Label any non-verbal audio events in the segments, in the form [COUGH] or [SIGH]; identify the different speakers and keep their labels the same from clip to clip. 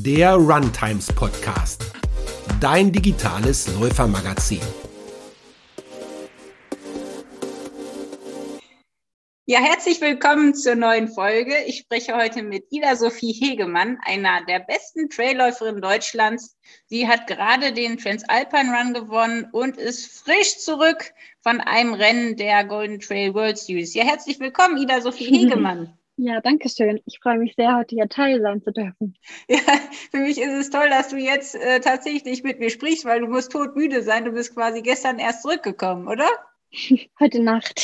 Speaker 1: der Runtimes Podcast, dein digitales Läufermagazin.
Speaker 2: Ja, herzlich willkommen zur neuen Folge. Ich spreche heute mit Ida Sophie Hegemann, einer der besten Trailläuferinnen Deutschlands. Sie hat gerade den Transalpine Run gewonnen und ist frisch zurück von einem Rennen der Golden Trail World Series. Ja, herzlich willkommen, Ida Sophie [LAUGHS] Hegemann.
Speaker 3: Ja, danke schön. Ich freue mich sehr, heute hier Teil sein zu dürfen.
Speaker 2: Ja, für mich ist es toll, dass du jetzt äh, tatsächlich mit mir sprichst, weil du musst todmüde sein. Du bist quasi gestern erst zurückgekommen, oder? [LAUGHS]
Speaker 3: Heute Nacht.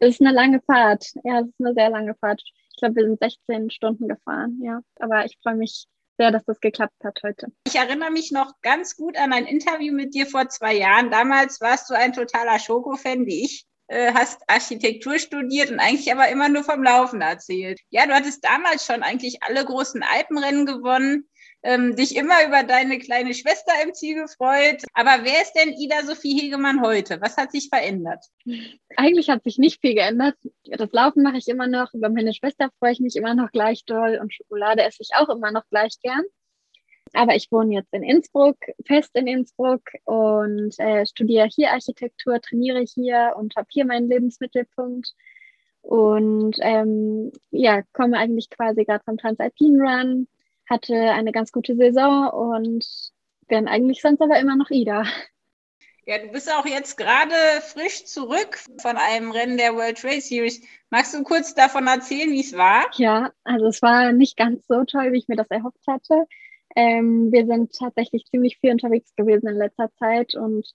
Speaker 3: Es ist eine lange Fahrt. Ja, es ist eine sehr lange Fahrt. Ich glaube, wir sind 16 Stunden gefahren, ja. Aber ich freue mich sehr, dass das geklappt hat heute.
Speaker 2: Ich erinnere mich noch ganz gut an ein Interview mit dir vor zwei Jahren. Damals warst du ein totaler Schoko-Fan wie ich hast Architektur studiert und eigentlich aber immer nur vom Laufen erzählt. Ja, du hattest damals schon eigentlich alle großen Alpenrennen gewonnen ähm, dich immer über deine kleine Schwester im Ziel gefreut. Aber wer ist denn Ida Sophie Hegemann heute? Was hat sich verändert?
Speaker 3: Eigentlich hat sich nicht viel geändert. Das Laufen mache ich immer noch. Über meine Schwester freue ich mich immer noch gleich doll und Schokolade esse ich auch immer noch gleich gern. Aber ich wohne jetzt in Innsbruck, fest in Innsbruck und äh, studiere hier Architektur, trainiere hier und habe hier meinen Lebensmittelpunkt. Und ähm, ja, komme eigentlich quasi gerade vom Transalpine Run, hatte eine ganz gute Saison und bin eigentlich sonst aber immer noch Ida.
Speaker 2: Ja, du bist auch jetzt gerade frisch zurück von einem Rennen der World Trade Series. Magst du kurz davon erzählen, wie es war?
Speaker 3: Ja, also es war nicht ganz so toll, wie ich mir das erhofft hatte. Ähm, wir sind tatsächlich ziemlich viel unterwegs gewesen in letzter Zeit und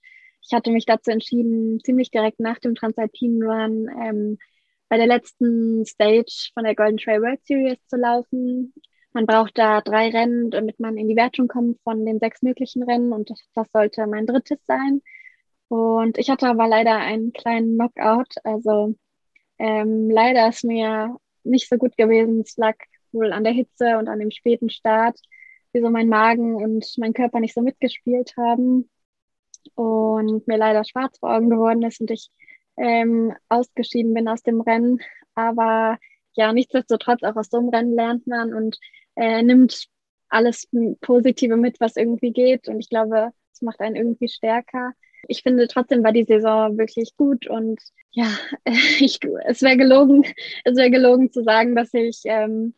Speaker 3: ich hatte mich dazu entschieden, ziemlich direkt nach dem Transalpine Run ähm, bei der letzten Stage von der Golden Trail World Series zu laufen. Man braucht da drei Rennen, damit man in die Wertung kommt von den sechs möglichen Rennen und das, das sollte mein drittes sein. Und ich hatte aber leider einen kleinen Knockout. Also ähm, leider ist mir nicht so gut gewesen. Es lag wohl an der Hitze und an dem späten Start, wie so mein Magen und mein Körper nicht so mitgespielt haben und mir leider schwarz vor Augen geworden ist und ich ähm, ausgeschieden bin aus dem Rennen. Aber ja, nichtsdestotrotz auch aus so einem Rennen lernt man und äh, nimmt alles Positive mit, was irgendwie geht. Und ich glaube, es macht einen irgendwie stärker. Ich finde trotzdem war die Saison wirklich gut und ja, [LAUGHS] ich, es wäre gelogen, es wäre gelogen zu sagen, dass ich ähm,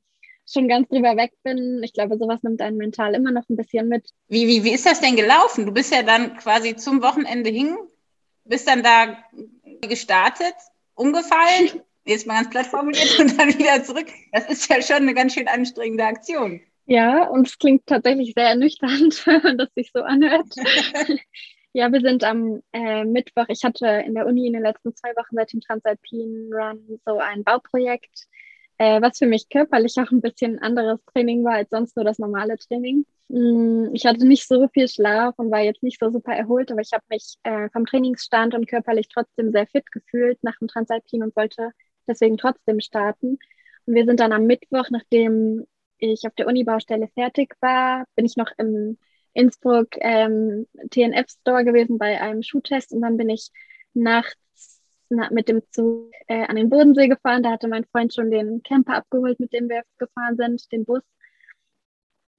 Speaker 3: schon ganz drüber weg bin. Ich glaube, sowas nimmt einen mental immer noch ein bisschen mit.
Speaker 2: Wie, wie, wie ist das denn gelaufen? Du bist ja dann quasi zum Wochenende hin, bist dann da gestartet, umgefallen [LAUGHS] jetzt mal ganz platt formuliert und dann wieder zurück. Das ist ja schon eine ganz schön anstrengende Aktion.
Speaker 3: Ja, und es klingt tatsächlich sehr ernüchternd, [LAUGHS] wenn man das sich so anhört. [LAUGHS] ja, wir sind am äh, Mittwoch, ich hatte in der Uni in den letzten zwei Wochen seit dem Transalpine Run so ein Bauprojekt, äh, was für mich körperlich auch ein bisschen anderes Training war als sonst nur das normale Training. Mm, ich hatte nicht so viel Schlaf und war jetzt nicht so super erholt, aber ich habe mich äh, vom Trainingsstand und körperlich trotzdem sehr fit gefühlt nach dem Transalpine und wollte deswegen trotzdem starten. Und wir sind dann am Mittwoch, nachdem ich auf der Uni-Baustelle fertig war, bin ich noch im Innsbruck ähm, TNF-Store gewesen bei einem Schuhtest und dann bin ich nachts na, mit dem Zug äh, an den Bodensee gefahren. Da hatte mein Freund schon den Camper abgeholt, mit dem wir gefahren sind, den Bus.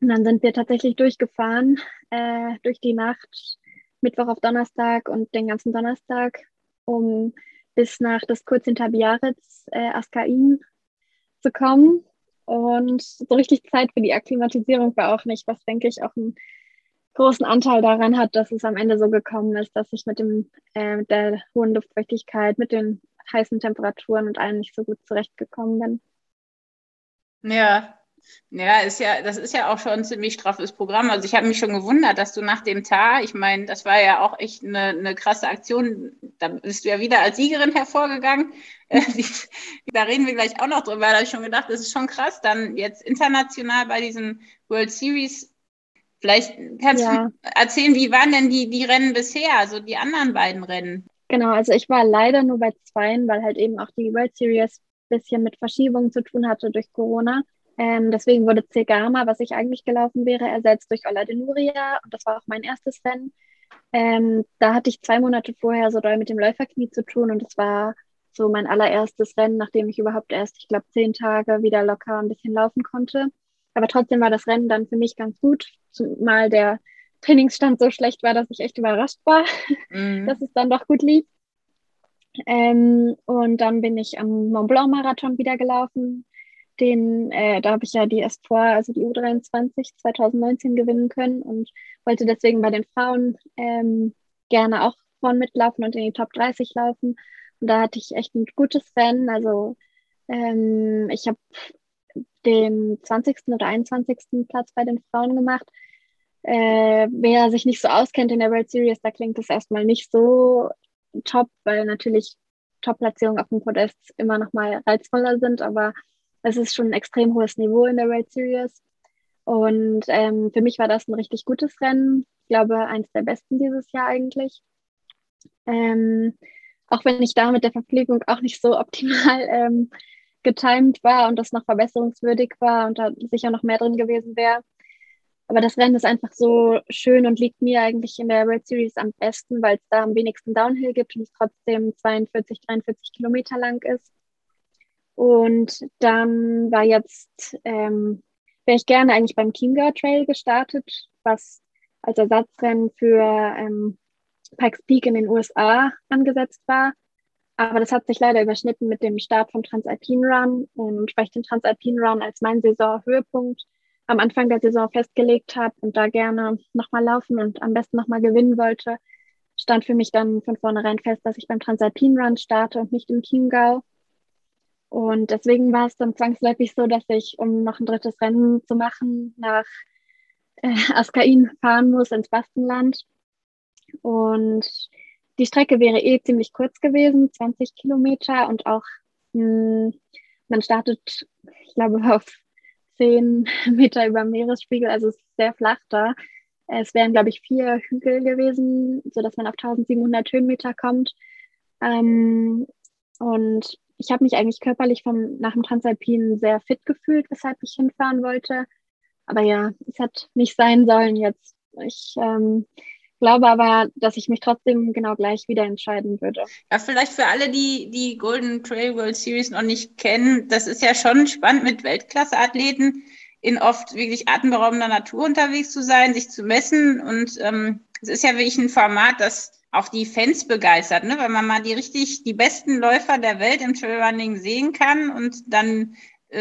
Speaker 3: Und dann sind wir tatsächlich durchgefahren, äh, durch die Nacht, Mittwoch auf Donnerstag und den ganzen Donnerstag, um bis nach das kurz hinter Biarritz, äh, Askain zu kommen. Und so richtig Zeit für die Akklimatisierung war auch nicht, was denke ich auch einen großen Anteil daran hat, dass es am Ende so gekommen ist, dass ich mit dem äh, der hohen Luftfeuchtigkeit, mit den heißen Temperaturen und allem nicht so gut zurechtgekommen
Speaker 2: bin. Ja, ja, ist ja, das ist ja auch schon ein ziemlich straffes Programm. Also ich habe mich schon gewundert, dass du nach dem Tar, ich meine, das war ja auch echt eine, eine krasse Aktion. Da bist du ja wieder als Siegerin hervorgegangen. [LAUGHS] Äh, da reden wir gleich auch noch drüber. Da habe ich schon gedacht, das ist schon krass. Dann jetzt international bei diesen World Series. Vielleicht kannst ja. du erzählen, wie waren denn die, die Rennen bisher, also die anderen beiden Rennen?
Speaker 3: Genau, also ich war leider nur bei zweien, weil halt eben auch die World Series ein bisschen mit Verschiebungen zu tun hatte durch Corona. Ähm, deswegen wurde Cegama, was ich eigentlich gelaufen wäre, ersetzt durch Ola de Nuria. Und das war auch mein erstes Rennen. Ähm, da hatte ich zwei Monate vorher so doll mit dem Läuferknie zu tun und es war so mein allererstes Rennen, nachdem ich überhaupt erst, ich glaube, zehn Tage wieder locker ein bisschen laufen konnte. Aber trotzdem war das Rennen dann für mich ganz gut, zumal der Trainingsstand so schlecht war, dass ich echt überrascht war, [LAUGHS] mhm. dass es dann doch gut lief. Ähm, und dann bin ich am Mont Blanc Marathon wieder gelaufen. Den, äh, da habe ich ja die S4, also die U23 2019 gewinnen können und wollte deswegen bei den Frauen ähm, gerne auch vorne mitlaufen und in die Top 30 laufen. Und da hatte ich echt ein gutes Rennen. Also ähm, ich habe den 20. oder 21. Platz bei den Frauen gemacht. Äh, wer sich nicht so auskennt in der World Series, da klingt es erstmal nicht so top, weil natürlich Top-Platzierungen auf dem Podest immer noch mal reizvoller sind, aber es ist schon ein extrem hohes Niveau in der World Series. Und ähm, für mich war das ein richtig gutes Rennen. Ich glaube, eins der besten dieses Jahr eigentlich. Ähm, auch wenn ich da mit der Verpflegung auch nicht so optimal [LAUGHS] ähm, getimed war und das noch verbesserungswürdig war und da sicher noch mehr drin gewesen wäre. Aber das Rennen ist einfach so schön und liegt mir eigentlich in der World Series am besten, weil es da am wenigsten Downhill gibt und es trotzdem 42, 43 Kilometer lang ist. Und dann war jetzt, ähm, wäre ich gerne eigentlich beim Chiemgau Trail gestartet, was als Ersatzrennen für ähm, Pikes Peak in den USA angesetzt war. Aber das hat sich leider überschnitten mit dem Start vom Transalpine Run. Und weil ich den Transalpine Run als meinen Saisonhöhepunkt am Anfang der Saison festgelegt habe und da gerne nochmal laufen und am besten nochmal gewinnen wollte, stand für mich dann von vornherein fest, dass ich beim Transalpine Run starte und nicht im Chiemgau. Und deswegen war es dann zwangsläufig so, dass ich, um noch ein drittes Rennen zu machen, nach äh, Askain fahren muss ins Baskenland. Und die Strecke wäre eh ziemlich kurz gewesen, 20 Kilometer und auch mh, hm, man startet, ich glaube, [LAUGHS] auf 10 [LAUGHS] Meter über Meeresspiegel, also es ist sehr flach da. Es wären, glaube ich, vier Hügel gewesen, sodass man auf 1700 Höhenmeter kommt. Ähm, und ich habe mich eigentlich körperlich vom, nach dem Transalpinen sehr fit gefühlt, weshalb ich hinfahren wollte. Aber ja, es hat nicht sein sollen jetzt. Ich ähm, glaube aber, dass ich mich trotzdem genau gleich wieder entscheiden würde.
Speaker 2: Ja, vielleicht für alle, die die Golden Trail World Series noch nicht kennen, das ist ja schon spannend mit Weltklasse-Athleten in oft wirklich atemberaubender Natur unterwegs zu sein, sich zu messen. Und ähm, es ist ja wirklich ein Format, das auch die Fans begeistert, ne? weil man mal die richtig, die besten Läufer der Welt im Trailrunning sehen kann und dann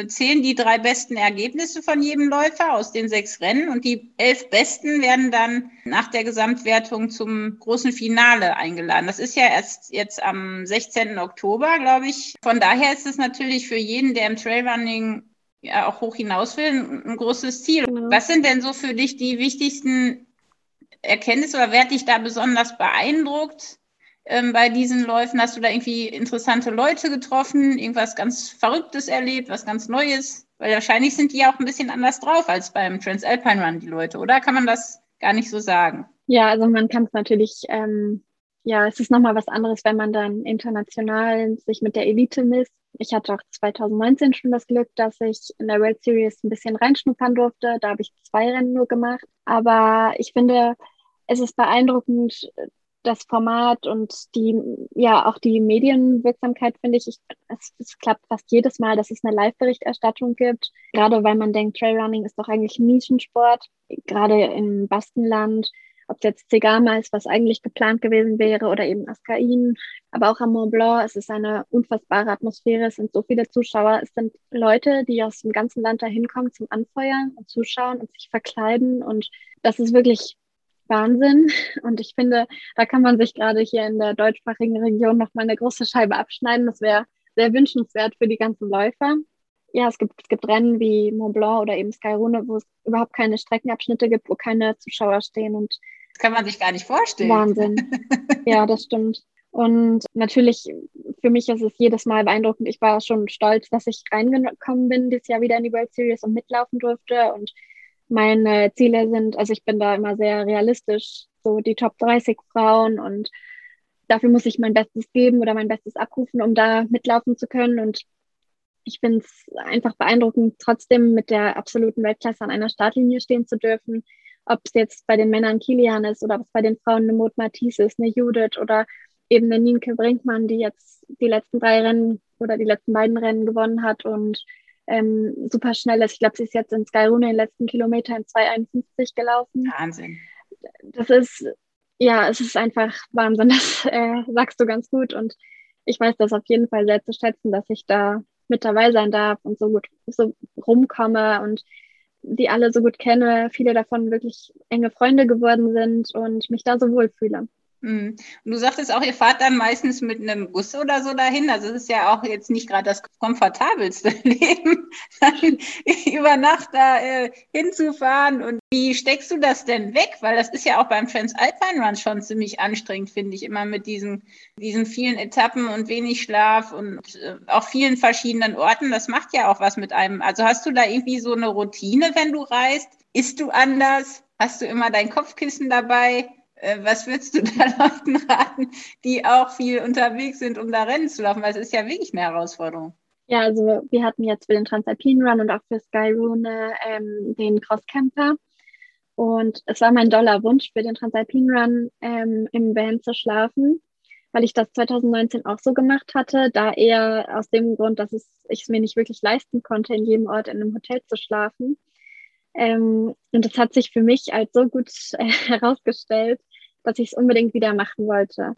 Speaker 2: zählen die drei besten Ergebnisse von jedem Läufer aus den sechs Rennen und die elf besten werden dann nach der Gesamtwertung zum großen Finale eingeladen. Das ist ja erst jetzt am 16. Oktober, glaube ich. Von daher ist es natürlich für jeden, der im Trailrunning ja auch hoch hinaus will, ein, großes Ziel. Genau. Was sind denn so für dich die wichtigsten Erkenntnisse oder wer hat dich da besonders beeindruckt? Ähm, bei diesen Läufen? Hast du da irgendwie interessante Leute getroffen, irgendwas ganz Verrücktes erlebt, was ganz Neues? Weil wahrscheinlich sind die ja auch ein bisschen anders drauf als beim Transalpine Run, die Leute, oder? Kann man das gar nicht so sagen?
Speaker 3: Ja, also man kann es natürlich, ähm, ja, es ist nochmal was anderes, wenn man dann international sich mit der Elite misst. Ich hatte auch 2019 schon das Glück, dass ich in der World Series ein bisschen reinschnuppern durfte. Da habe ich zwei Rennen nur gemacht. Aber ich finde, es ist beeindruckend, das Format und die, ja, auch die Medienwirksamkeit finde ich, ich es, es, klappt fast jedes Mal, dass es eine Live-Berichterstattung gibt. Gerade weil man denkt, Trailrunning ist doch eigentlich Nischensport, gerade im Baskenland. Ob es jetzt Zegama ist, was eigentlich geplant gewesen wäre, oder eben Askain, aber auch am Mont Blanc. Es ist eine unfassbare Atmosphäre. Es sind so viele Zuschauer. Es sind Leute, die aus dem ganzen Land dahin kommen zum Anfeuern und zuschauen und sich verkleiden. Und das ist wirklich Wahnsinn. Und ich finde, da kann man sich gerade hier in der deutschsprachigen Region nochmal eine große Scheibe abschneiden. Das wäre sehr wünschenswert für die ganzen Läufer. Ja, es gibt, es gibt Rennen wie Mont Blanc oder eben Skyrunde, wo es überhaupt keine Streckenabschnitte gibt, wo keine Zuschauer stehen. Und
Speaker 2: das kann man sich gar nicht vorstellen.
Speaker 3: Wahnsinn. [LAUGHS] ja, das stimmt. Und natürlich, für mich ist es jedes Mal beeindruckend. Ich war schon stolz, dass ich reingekommen bin, dieses Jahr wieder in die World Series und mitlaufen durfte. Und meine Ziele sind, also ich bin da immer sehr realistisch, so die Top 30 Frauen und dafür muss ich mein Bestes geben oder mein Bestes abrufen, um da mitlaufen zu können. Und ich finde es einfach beeindruckend, trotzdem mit der absoluten Weltklasse an einer Startlinie stehen zu dürfen. Ob es jetzt bei den Männern Kilian ist oder ob es bei den Frauen eine Maud Matisse ist, eine Judith oder eben eine Nienke Brinkmann, die jetzt die letzten drei Rennen oder die letzten beiden Rennen gewonnen hat und ähm, super schnell ist. Ich glaube, sie ist jetzt in Skyrune den letzten Kilometer in 2,51 gelaufen.
Speaker 2: Wahnsinn.
Speaker 3: Das ist, ja, es ist einfach Wahnsinn. Das äh, sagst du ganz gut. Und ich weiß das auf jeden Fall sehr zu schätzen, dass ich da mit dabei sein darf und so gut so rumkomme und die alle so gut kenne, viele davon wirklich enge Freunde geworden sind und mich da so wohlfühle.
Speaker 2: Und du sagtest auch, ihr fahrt dann meistens mit einem Bus oder so dahin. Also es ist ja auch jetzt nicht gerade das komfortabelste [LAUGHS] Leben, [LAUGHS] über Nacht da äh, hinzufahren. Und wie steckst du das denn weg? Weil das ist ja auch beim Transalpine Run schon ziemlich anstrengend, finde ich, immer mit diesen, diesen vielen Etappen und wenig Schlaf und äh, auch vielen verschiedenen Orten. Das macht ja auch was mit einem. Also hast du da irgendwie so eine Routine, wenn du reist? Isst du anders? Hast du immer dein Kopfkissen dabei? Äh, was würdest du [LAUGHS] da Leuten raten, die auch viel unterwegs sind, um da Rennen zu laufen? Weil es ist ja wirklich eine Herausforderung.
Speaker 3: Ja, also wir hatten jetzt für den Transalpine Run und auch für Skyrune ähm, den Crosscamper. Und es war mein doller Wunsch für den Transalpine Run ähm, im Van zu schlafen, weil ich das 2019 auch so gemacht hatte, da eher aus dem Grund, dass es, ich es mir nicht wirklich leisten konnte, in jedem Ort in einem Hotel zu schlafen. Ähm, und das hat sich für mich als so gut äh, [LAUGHS] herausgestellt, dass ich es unbedingt wieder machen wollte.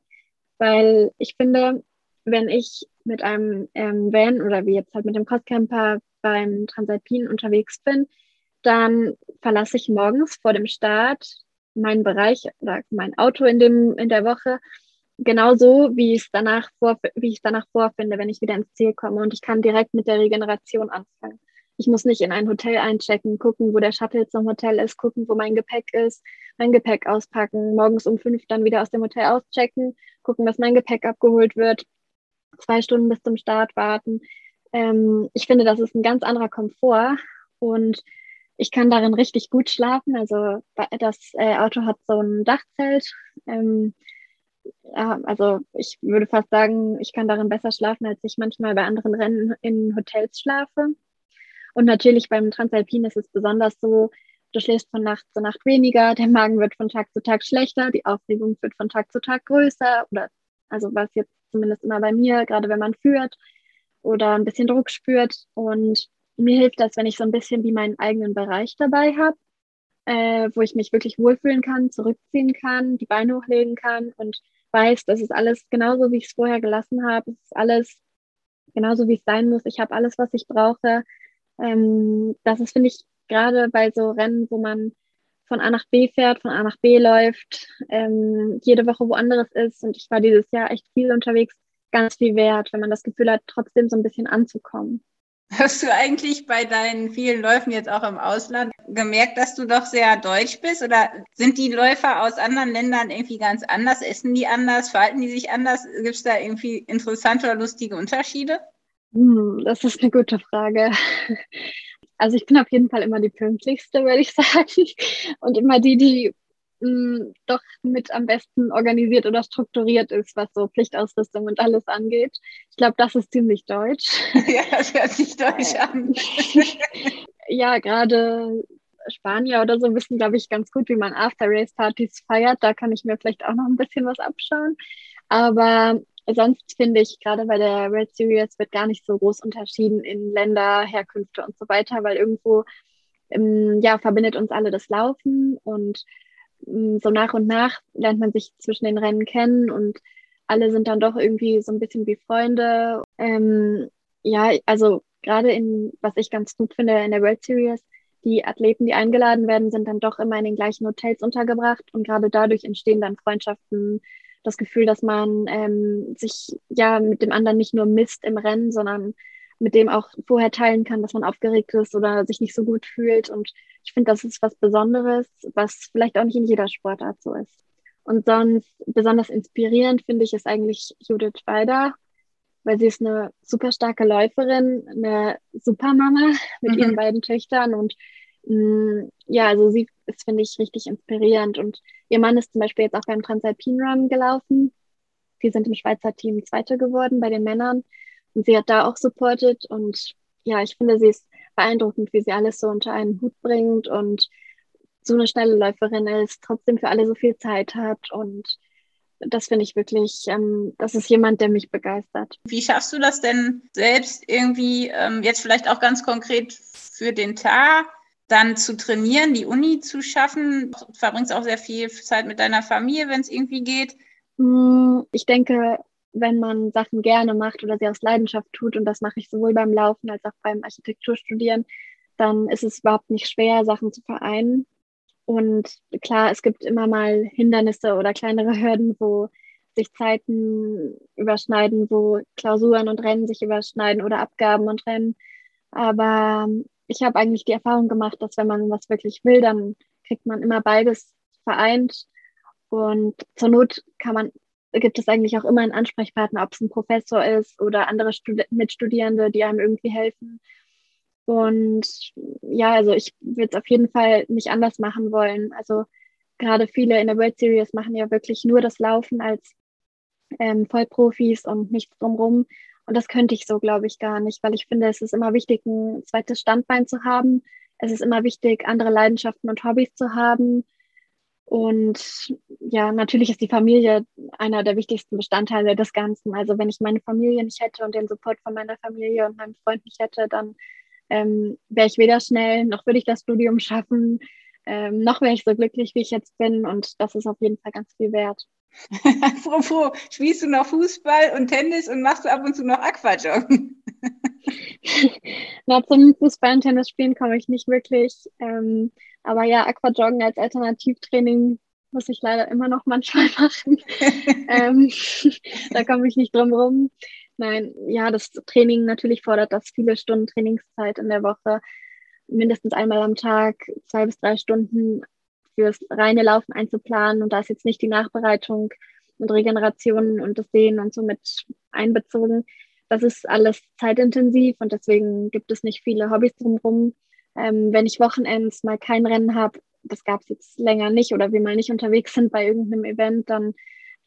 Speaker 3: Weil ich finde, wenn ich mit einem ähm, Van oder wie jetzt halt mit dem Crosscamper beim Transalpin unterwegs bin, dann verlasse ich morgens vor dem Start meinen Bereich oder mein Auto in, dem, in der Woche genauso, wie ich es danach, vor, wie ich es danach vorfinde, wenn ich wieder ins Ziel komme. Und ich kann direkt mit der Regeneration anfangen. Ich muss nicht in ein Hotel einchecken, gucken, wo der Shuttle zum Hotel ist, gucken, wo mein Gepäck ist, mein Gepäck auspacken, morgens um fünf dann wieder aus dem Hotel auschecken, gucken, dass mein Gepäck abgeholt wird, zwei Stunden bis zum Start warten. Ähm, ich finde, das ist ein ganz anderer Komfort und ich kann darin richtig gut schlafen. Also das äh, Auto hat so ein Dachzelt. Ähm, ja, also ich würde fast sagen, ich kann darin besser schlafen, als ich manchmal bei anderen Rennen in Hotels schlafe. Und natürlich beim Transalpin ist es besonders so, du schläfst von Nacht zu Nacht weniger, der Magen wird von Tag zu Tag schlechter, die Aufregung wird von Tag zu Tag größer oder also was jetzt zumindest immer bei mir, gerade wenn man führt oder ein bisschen Druck spürt. Und mir hilft das, wenn ich so ein bisschen wie meinen eigenen Bereich dabei habe, äh, wo ich mich wirklich wohlfühlen kann, zurückziehen kann, die Beine hochlegen kann und weiß, das ist alles genauso, wie ich es vorher gelassen habe. Es ist alles genauso, wie es sein muss. Ich habe alles, was ich brauche. Ähm, das ist, finde ich, gerade bei so Rennen, wo man von A nach B fährt, von A nach B läuft, ähm, jede Woche woanders ist. Und ich war dieses Jahr echt viel unterwegs, ganz viel wert, wenn man das Gefühl hat, trotzdem so ein bisschen anzukommen.
Speaker 2: Hast du eigentlich bei deinen vielen Läufen jetzt auch im Ausland gemerkt, dass du doch sehr deutsch bist? Oder sind die Läufer aus anderen Ländern irgendwie ganz anders? Essen die anders? Verhalten die sich anders? Gibt es da irgendwie interessante oder lustige Unterschiede?
Speaker 3: Hm, das ist eine gute Frage. Also ich bin auf jeden Fall immer die pünktlichste, würde ich [LAUGHS] sagen. Und immer die, die mh, hm, doch mit am besten organisiert oder strukturiert ist, was so Pflichtausrüstung und alles angeht. Ich glaube, das ist ziemlich deutsch. [LAUGHS]
Speaker 2: Ja, das hört sich deutsch an. [LAUGHS]
Speaker 3: ja, gerade Spanier oder so wissen, glaube ich, ganz gut, wie man After-Race-Partys feiert. Da kann ich mir vielleicht auch noch ein bisschen was abschauen. Aber sonst finde ich, gerade bei der Red Series wird gar nicht so groß unterschieden in Länder, Herkünfte und so weiter, weil irgendwo ähm, ja, verbindet uns alle das Laufen und ähm, so nach und nach lernt man sich zwischen den Rennen kennen und alle sind dann doch irgendwie so ein bisschen wie Freunde. Ähm, ja, also gerade in, was ich ganz gut finde in der World Series, die Athleten, die eingeladen werden, sind dann doch immer in den gleichen Hotels untergebracht und gerade dadurch entstehen dann Freundschaften, das Gefühl, dass man ähm, sich ja mit dem anderen nicht nur misst im Rennen, sondern mit dem auch vorher teilen kann, dass man aufgeregt ist oder sich nicht so gut fühlt. Und ich finde, das ist was Besonderes, was vielleicht auch nicht in jeder Sportart so ist. Und sonst besonders inspirierend finde ich es eigentlich Judith Weider, weil sie ist eine super starke Läuferin, eine Supermama mit mhm. ihren beiden Töchtern und ja, also sie ist, finde ich, richtig inspirierend und Ihr Mann ist zum Beispiel jetzt auch beim Transalpine Run gelaufen. Die sind im Schweizer Team Zweite geworden bei den Männern. Und sie hat da auch supportet. Und ja, ich finde, sie ist beeindruckend, wie sie alles so unter einen Hut bringt und so eine schnelle Läuferin ist, trotzdem für alle so viel Zeit hat und das finde ich wirklich, ähm, das ist jemand, der mich begeistert.
Speaker 2: Wie schaffst du das denn selbst irgendwie, ähm, jetzt vielleicht auch ganz konkret für den Tag, dann zu trainieren, die Uni zu schaffen? Du verbringst auch sehr viel Zeit mit deiner Familie, wenn es irgendwie geht.
Speaker 3: Hm, ich denke, wenn man Sachen gerne macht oder sie aus Leidenschaft tut, und das mache ich sowohl beim Laufen als auch beim Architekturstudieren, dann ist es überhaupt nicht schwer, Sachen zu vereinen. Und klar, es gibt immer mal Hindernisse oder kleinere Hürden, wo sich Zeiten überschneiden, wo Klausuren und Rennen sich überschneiden oder Abgaben und Rennen. Aber ich habe eigentlich die Erfahrung gemacht, dass wenn man was wirklich will, dann kriegt man immer beides vereint. Und zur Not kann man, gibt es eigentlich auch immer einen Ansprechpartner, ob es ein Professor ist oder andere Studi Mitstudierende, die einem irgendwie helfen. Und ja, also ich würde es auf jeden Fall nicht anders machen wollen. Also gerade viele in der World Series machen ja wirklich nur das Laufen als ähm, Vollprofis und nichts drumherum. Und das könnte ich so, glaube ich, gar nicht, weil ich finde, es ist immer wichtig, ein zweites Standbein zu haben. Es ist immer wichtig, andere Leidenschaften und Hobbys zu haben. Und ja, natürlich ist die Familie einer der wichtigsten Bestandteile des Ganzen. Also wenn ich meine Familie nicht hätte und den Support von meiner Familie und meinem Freund nicht hätte, dann ähm, wäre ich weder schnell, noch würde ich das Studium schaffen, ähm, noch wäre ich so glücklich, wie ich jetzt bin. Und das ist auf jeden Fall ganz viel wert. [LAUGHS]
Speaker 2: Apropos, spielst du noch Fußball und Tennis und machst du ab und zu noch Aquajoggen? [LAUGHS]
Speaker 3: Na, zum Fußball und Tennis spielen komme ich nicht wirklich. Ähm, aber ja, Aquajoggen als Alternativtraining muss ich leider immer noch manchmal [LAUGHS] machen. ähm, da komme ich nicht drum rum. Nein, ja, das Training natürlich fordert das viele Stunden Trainingszeit in der Woche. Mindestens einmal am Tag, zwei bis drei Stunden fürs reine Laufen einzuplanen. Und da ist jetzt nicht die Nachbereitung und Regeneration und das Sehen und so mit einbezogen. Das ist alles zeitintensiv und deswegen gibt es nicht viele Hobbys drumherum. Ähm, wenn ich Wochenends mal kein Rennen habe, das gab es jetzt länger nicht oder wir mal nicht unterwegs sind bei irgendeinem Event, dann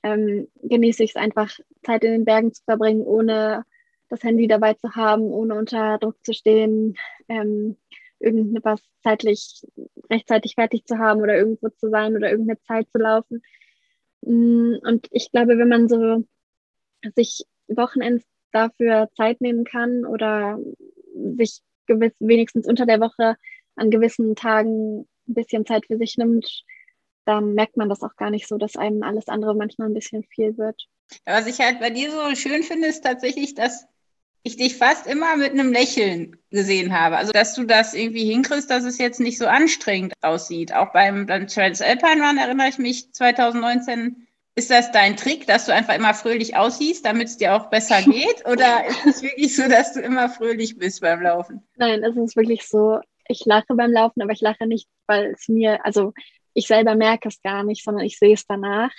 Speaker 3: ähm, genieße ich es einfach, Zeit in den Bergen zu verbringen, ohne das Handy dabei zu haben, ohne unter Druck zu stehen, ähm, irgendetwas zeitlich rechtzeitig fertig zu haben oder irgendwo zu sein oder irgendeine Zeit zu laufen. Mm, und ich glaube, wenn man so sich Wochenends dafür Zeit nehmen kann oder sich gewiss, wenigstens unter der Woche an gewissen Tagen ein bisschen Zeit für sich nimmt, dann merkt man das auch gar nicht so, dass einem alles andere manchmal ein bisschen viel wird.
Speaker 2: Was ich halt bei dir so schön finde, ist tatsächlich, dass ich dich fast immer mit einem Lächeln gesehen habe. Also, dass du das irgendwie hinkriegst, dass es jetzt nicht so anstrengend aussieht. Auch beim, beim Transalpine Run erinnere ich mich 2019. Ist das dein Trick, dass du einfach immer fröhlich aussiehst, damit es dir auch besser [LAUGHS] geht? Oder ist es wirklich so, dass du immer fröhlich bist beim Laufen?
Speaker 3: Nein, es ist wirklich so. Ich lache beim Laufen, aber ich lache nicht, weil es mir, also ich selber merke es gar nicht, sondern ich sehe es danach.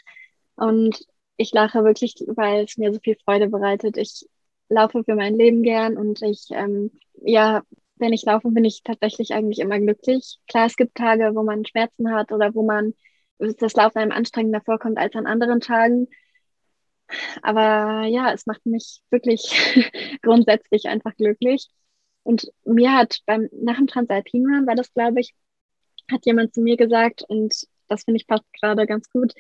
Speaker 3: Und ich lache wirklich, weil es mir so viel Freude bereitet. Ich laufe für mein Leben gern und ich, ähm, ja, wenn ich laufe, bin ich tatsächlich eigentlich immer glücklich. Klar, es gibt Tage, wo man Schmerzen hat oder wo man das Laufen einem anstrengender vorkommt als an anderen Tagen. Aber ja, es macht mich wirklich [LAUGHS] grundsätzlich einfach glücklich. Und mir hat beim, nach dem Transalpin Run war das, glaube ich, hat jemand zu mir gesagt, und das finde ich passt gerade ganz gut,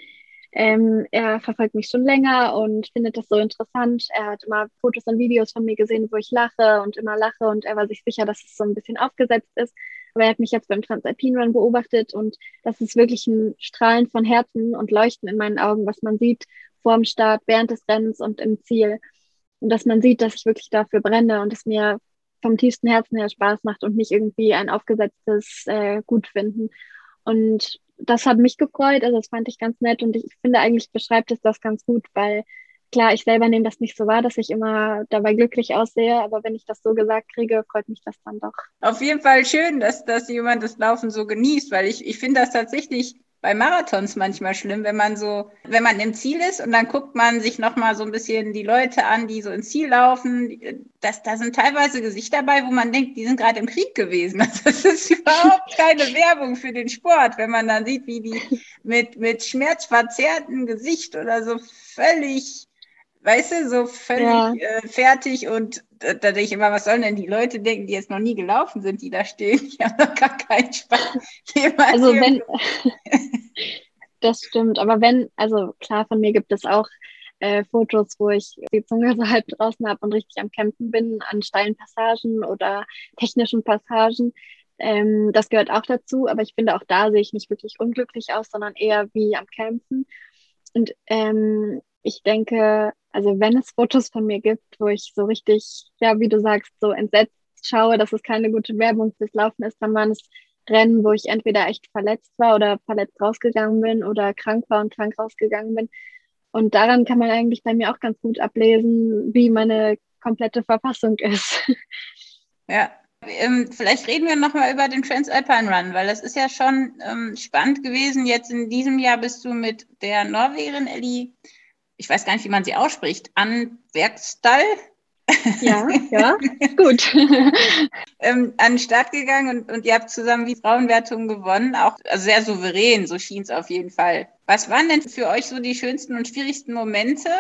Speaker 3: ähm, er verfolgt mich schon länger und findet das so interessant. Er hat immer Fotos und Videos von mir gesehen, wo ich lache und immer lache und er war sich sicher, dass es so ein bisschen aufgesetzt ist. Aber er hat mich jetzt beim Transalpin Run beobachtet und das ist wirklich ein Strahlen von Herzen und Leuchten in meinen Augen, was man sieht vor dem Start, während des Rennens und im Ziel. Und dass man sieht, dass ich wirklich dafür brenne und es mir vom tiefsten Herzen her Spaß macht und nicht irgendwie ein aufgesetztes äh, Gutfinden. Und das hat mich gefreut, also das fand ich ganz nett und ich finde eigentlich beschreibt es das ganz gut, weil klar, ich selber nehme das nicht so wahr, dass ich immer dabei glücklich aussehe, aber wenn ich das so gesagt kriege, freut mich das dann doch.
Speaker 2: Auf jeden Fall schön, dass, dass jemand das Laufen so genießt, weil ich, ich finde das tatsächlich bei Marathons manchmal schlimm, wenn man so, wenn man im Ziel ist und dann guckt man sich nochmal so ein bisschen die Leute an, die so ins Ziel laufen. Das, da sind teilweise Gesichter dabei, wo man denkt, die sind gerade im Krieg gewesen. [LAUGHS] Also das ist überhaupt keine Werbung für den Sport, wenn man dann sieht, wie die mit, mit schmerzverzerrtem Gesicht oder so völlig weißt du, so völlig ja. äh, fertig und da, denke ich immer, was sollen denn die Leute denken, die jetzt noch nie gelaufen sind, die da stehen? Die haben doch gar keinen Spaß.
Speaker 3: also wenn, [LAUGHS] Das stimmt, aber wenn, also klar, von mir gibt es auch äh, Fotos, wo ich die Zunge so halb draußen habe und richtig am Campen bin, an steilen Passagen oder technischen Passagen. Ähm, das gehört auch dazu, aber ich finde auch da sehe ich nicht wirklich unglücklich aus, sondern eher wie am Campen. Und ähm, ich denke, also wenn es Fotos von mir gibt, wo ich so richtig, ja, wie du sagst, so entsetzt schaue, dass es keine gute Werbung fürs Laufen ist, dann waren es Rennen, wo ich entweder echt verletzt war oder verletzt rausgegangen bin oder krank war und krank rausgegangen bin. Und daran kann man eigentlich bei mir auch ganz gut ablesen, wie meine komplette Verfassung ist. [LAUGHS]
Speaker 2: Ja, ähm, vielleicht reden wir nochmal über den Transalpine Run, weil das ist ja schon ähm, spannend gewesen. Jetzt in diesem Jahr bist du mit der Norwegerin Ellie, ich weiß gar nicht, wie man sie ausspricht, an Werkstall
Speaker 3: ja, ja, [LAUGHS] gut. [LAUGHS]
Speaker 2: ähm, an den Start gegangen und, und ihr habt zusammen die Frauenwertung gewonnen. Auch also sehr souverän, so schien es auf jeden Fall. Was waren denn für euch so die schönsten und schwierigsten Momente?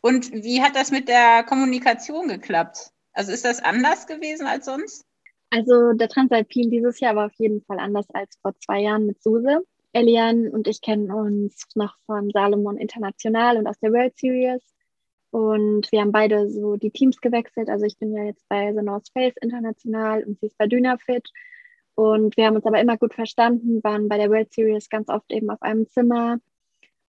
Speaker 2: Und wie hat das mit der Kommunikation geklappt? Also ist das anders gewesen als sonst?
Speaker 3: Also der Transalpin dieses Jahr war auf jeden Fall anders als vor zwei Jahren mit Suse. Elian und ich kennen uns noch von Salomon International und aus der World Series. Und wir haben beide so die Teams gewechselt. Also ich bin ja jetzt bei The North Face international und sie ist bei Dynafit. Und wir haben uns aber immer gut verstanden, waren bei der World Series ganz oft eben auf einem Zimmer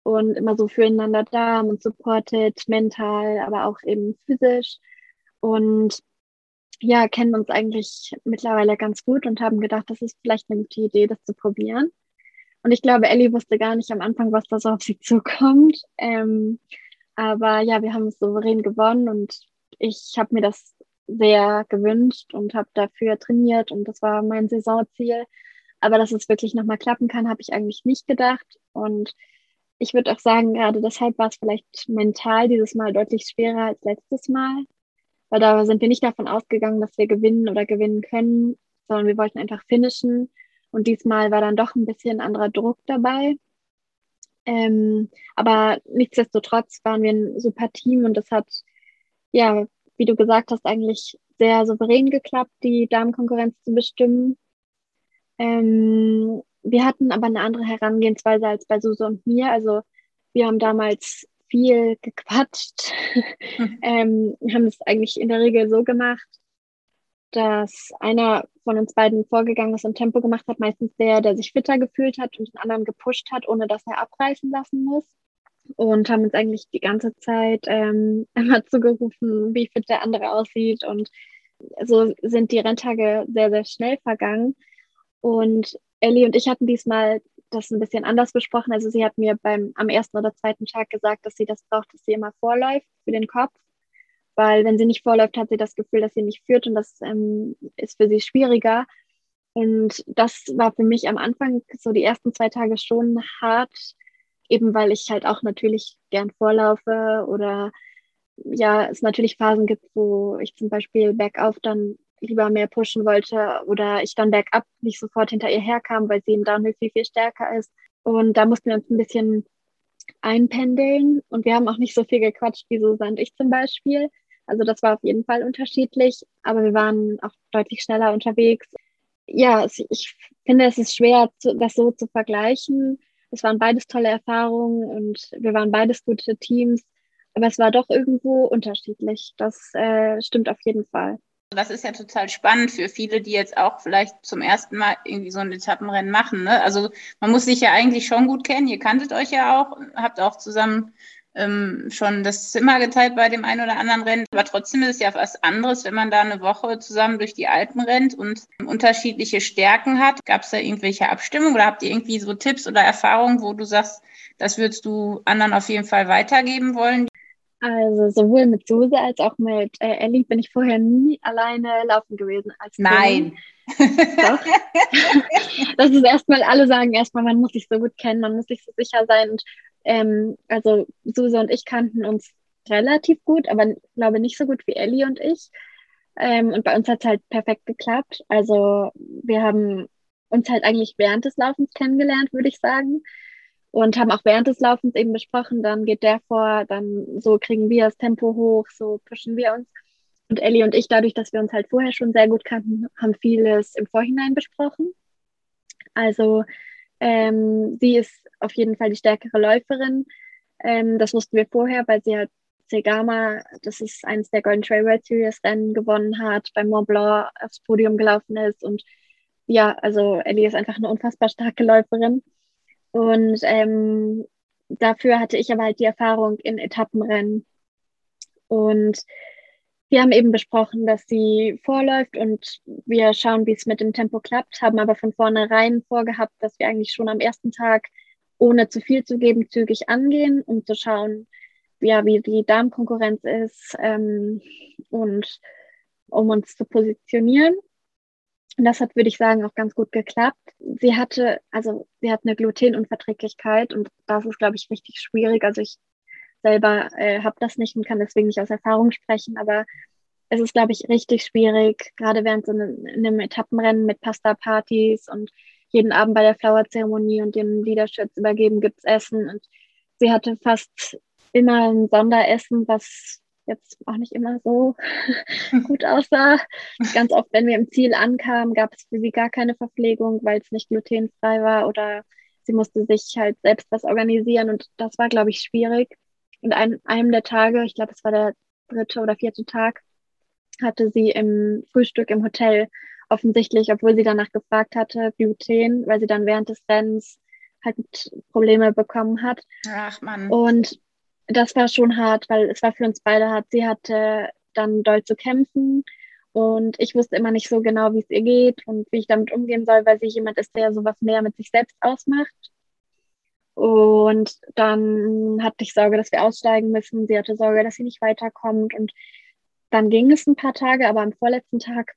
Speaker 3: und immer so füreinander da, haben uns supportet, mental, aber auch eben physisch. Und ja, kennen uns eigentlich mittlerweile ganz gut und haben gedacht, das ist vielleicht eine gute Idee, das zu probieren. Und ich glaube, Ellie wusste gar nicht am Anfang, was da so auf sie zukommt. Ähm, aber ja, wir haben es souverän gewonnen und ich habe mir das sehr gewünscht und habe dafür trainiert und das war mein Saisonziel. Aber dass es wirklich nochmal klappen kann, habe ich eigentlich nicht gedacht. Und ich würde auch sagen, gerade deshalb war es vielleicht mental dieses Mal deutlich schwerer als letztes Mal. Weil da sind wir nicht davon ausgegangen, dass wir gewinnen oder gewinnen können, sondern wir wollten einfach finishen. Und diesmal war dann doch ein bisschen anderer Druck dabei. Ähm, aber nichtsdestotrotz waren wir ein super Team und es hat, ja, wie du gesagt hast, eigentlich sehr souverän geklappt, die Damenkonkurrenz zu bestimmen. Ähm, wir hatten aber eine andere Herangehensweise als bei Suse und mir. Also wir haben damals viel gequatscht, [LAUGHS] mhm. ähm, haben es eigentlich in der Regel so gemacht, dass einer von uns beiden vorgegangen ist und Tempo gemacht hat, meistens der, der sich fitter gefühlt hat und den anderen gepusht hat, ohne dass er abreißen lassen muss. Und haben uns eigentlich die ganze Zeit ähm, [LAUGHS] immer zugerufen, wie fit der andere aussieht. Und so sind die Renntage sehr, sehr schnell vergangen. Und Ellie und ich hatten diesmal das ein bisschen anders besprochen. Also sie hat mir beim am ersten oder zweiten Tag gesagt, dass sie das braucht, dass sie immer vorläuft für den Kopf weil wenn sie nicht vorläuft, hat sie das Gefühl, dass sie nicht führt und das ähm, ist für sie schwieriger. Und das war für mich am Anfang so die ersten zwei Tage schon hart, eben weil ich halt auch natürlich gern vorlaufe oder ja, es natürlich Phasen gibt, wo ich zum Beispiel bergauf dann lieber mehr pushen wollte oder ich dann bergab nicht sofort hinter ihr herkam, weil sie im Downhill viel, viel stärker ist. Und da mussten wir uns ein bisschen einpendeln und wir haben auch nicht so viel gequatscht wie Susanne und ich zum Beispiel. Also das war auf jeden Fall unterschiedlich, aber wir waren auch deutlich schneller unterwegs. Ja, ich finde, es ist schwer, das so zu vergleichen. Es waren beides tolle Erfahrungen und wir waren beides gute Teams, aber es war doch irgendwo unterschiedlich. Das äh, stimmt auf jeden Fall.
Speaker 2: Das ist ja total spannend für viele, die jetzt auch vielleicht zum ersten Mal irgendwie so ein Etappenrennen machen. Ne? Also man muss sich ja eigentlich schon gut kennen. Ihr kanntet euch ja auch, habt auch zusammen ähm, schon das Zimmer geteilt bei dem einen oder anderen Rennen. Aber trotzdem ist es ja was anderes, wenn man da eine Woche zusammen durch die Alpen rennt und unterschiedliche Stärken hat. Gab es da irgendwelche Abstimmungen oder habt ihr irgendwie so Tipps oder Erfahrungen, wo du sagst, das würdest du anderen auf jeden Fall weitergeben wollen?
Speaker 3: Also sowohl mit Suse als auch mit äh, Ellie bin ich vorher nie alleine laufen gewesen.
Speaker 2: Nein.
Speaker 3: Doch. [LAUGHS] das ist erstmal, alle sagen erstmal, man muss sich so gut kennen, man muss sich so sicher sein. Und ähm, also Suse und ich kannten uns relativ gut, aber glaube nicht so gut wie Ellie und ich. Ähm, und bei uns hat es halt perfekt geklappt. Also wir haben uns halt eigentlich während des Laufens kennengelernt, würde ich sagen. Und haben auch während des Laufens eben besprochen, dann geht der vor, dann so kriegen wir das Tempo hoch, so pushen wir uns. Und Ellie und ich, dadurch, dass wir uns halt vorher schon sehr gut kannten, haben vieles im Vorhinein besprochen. Also ähm, sie ist auf jeden Fall die stärkere Läuferin. Ähm, das wussten wir vorher, weil sie halt Segama, das ist eines der Golden Trail World Series Rennen gewonnen hat, beim Mont Blanc aufs Podium gelaufen ist und ja, also Ellie ist einfach eine unfassbar starke Läuferin. Und ähm, dafür hatte ich aber halt die Erfahrung in Etappenrennen. Und wir haben eben besprochen, dass sie vorläuft und wir schauen, wie es mit dem Tempo klappt, haben aber von vornherein vorgehabt, dass wir eigentlich schon am ersten Tag, ohne zu viel zu geben, zügig angehen, um zu schauen, ja, wie die Darmkonkurrenz ist ähm, und um uns zu positionieren. Und das hat, würde ich sagen, auch ganz gut geklappt. Sie hatte, also sie hat eine Glutenunverträglichkeit und das ist, glaube ich, richtig schwierig. Also ich selber äh, habe das nicht und kann deswegen nicht aus Erfahrung sprechen, aber es ist, glaube ich, richtig schwierig, gerade während so einem, einem Etappenrennen mit Pasta-Partys und jeden Abend bei der Flower-Zeremonie und dem Leadership übergeben gibt es Essen. Und sie hatte fast immer ein Sonderessen, was jetzt auch nicht immer so [LAUGHS] gut aussah. Ganz oft, wenn wir im Ziel ankamen, gab es für sie gar keine Verpflegung, weil es nicht glutenfrei war oder sie musste sich halt selbst was organisieren und das war, glaube ich, schwierig. Und an einem der Tage, ich glaube, es war der dritte oder vierte Tag, hatte sie im Frühstück im Hotel offensichtlich, obwohl sie danach gefragt hatte, Gluten, weil sie dann während des Rennens halt Probleme bekommen hat.
Speaker 2: Ach man.
Speaker 3: Und das war schon hart, weil es war für uns beide hart. Sie hatte dann doll zu kämpfen und ich wusste immer nicht so genau, wie es ihr geht und wie ich damit umgehen soll, weil sie jemand ist, der sowas mehr mit sich selbst ausmacht. Und dann hatte ich Sorge, dass wir aussteigen müssen. Sie hatte Sorge, dass sie nicht weiterkommt. Und dann ging es ein paar Tage, aber am vorletzten Tag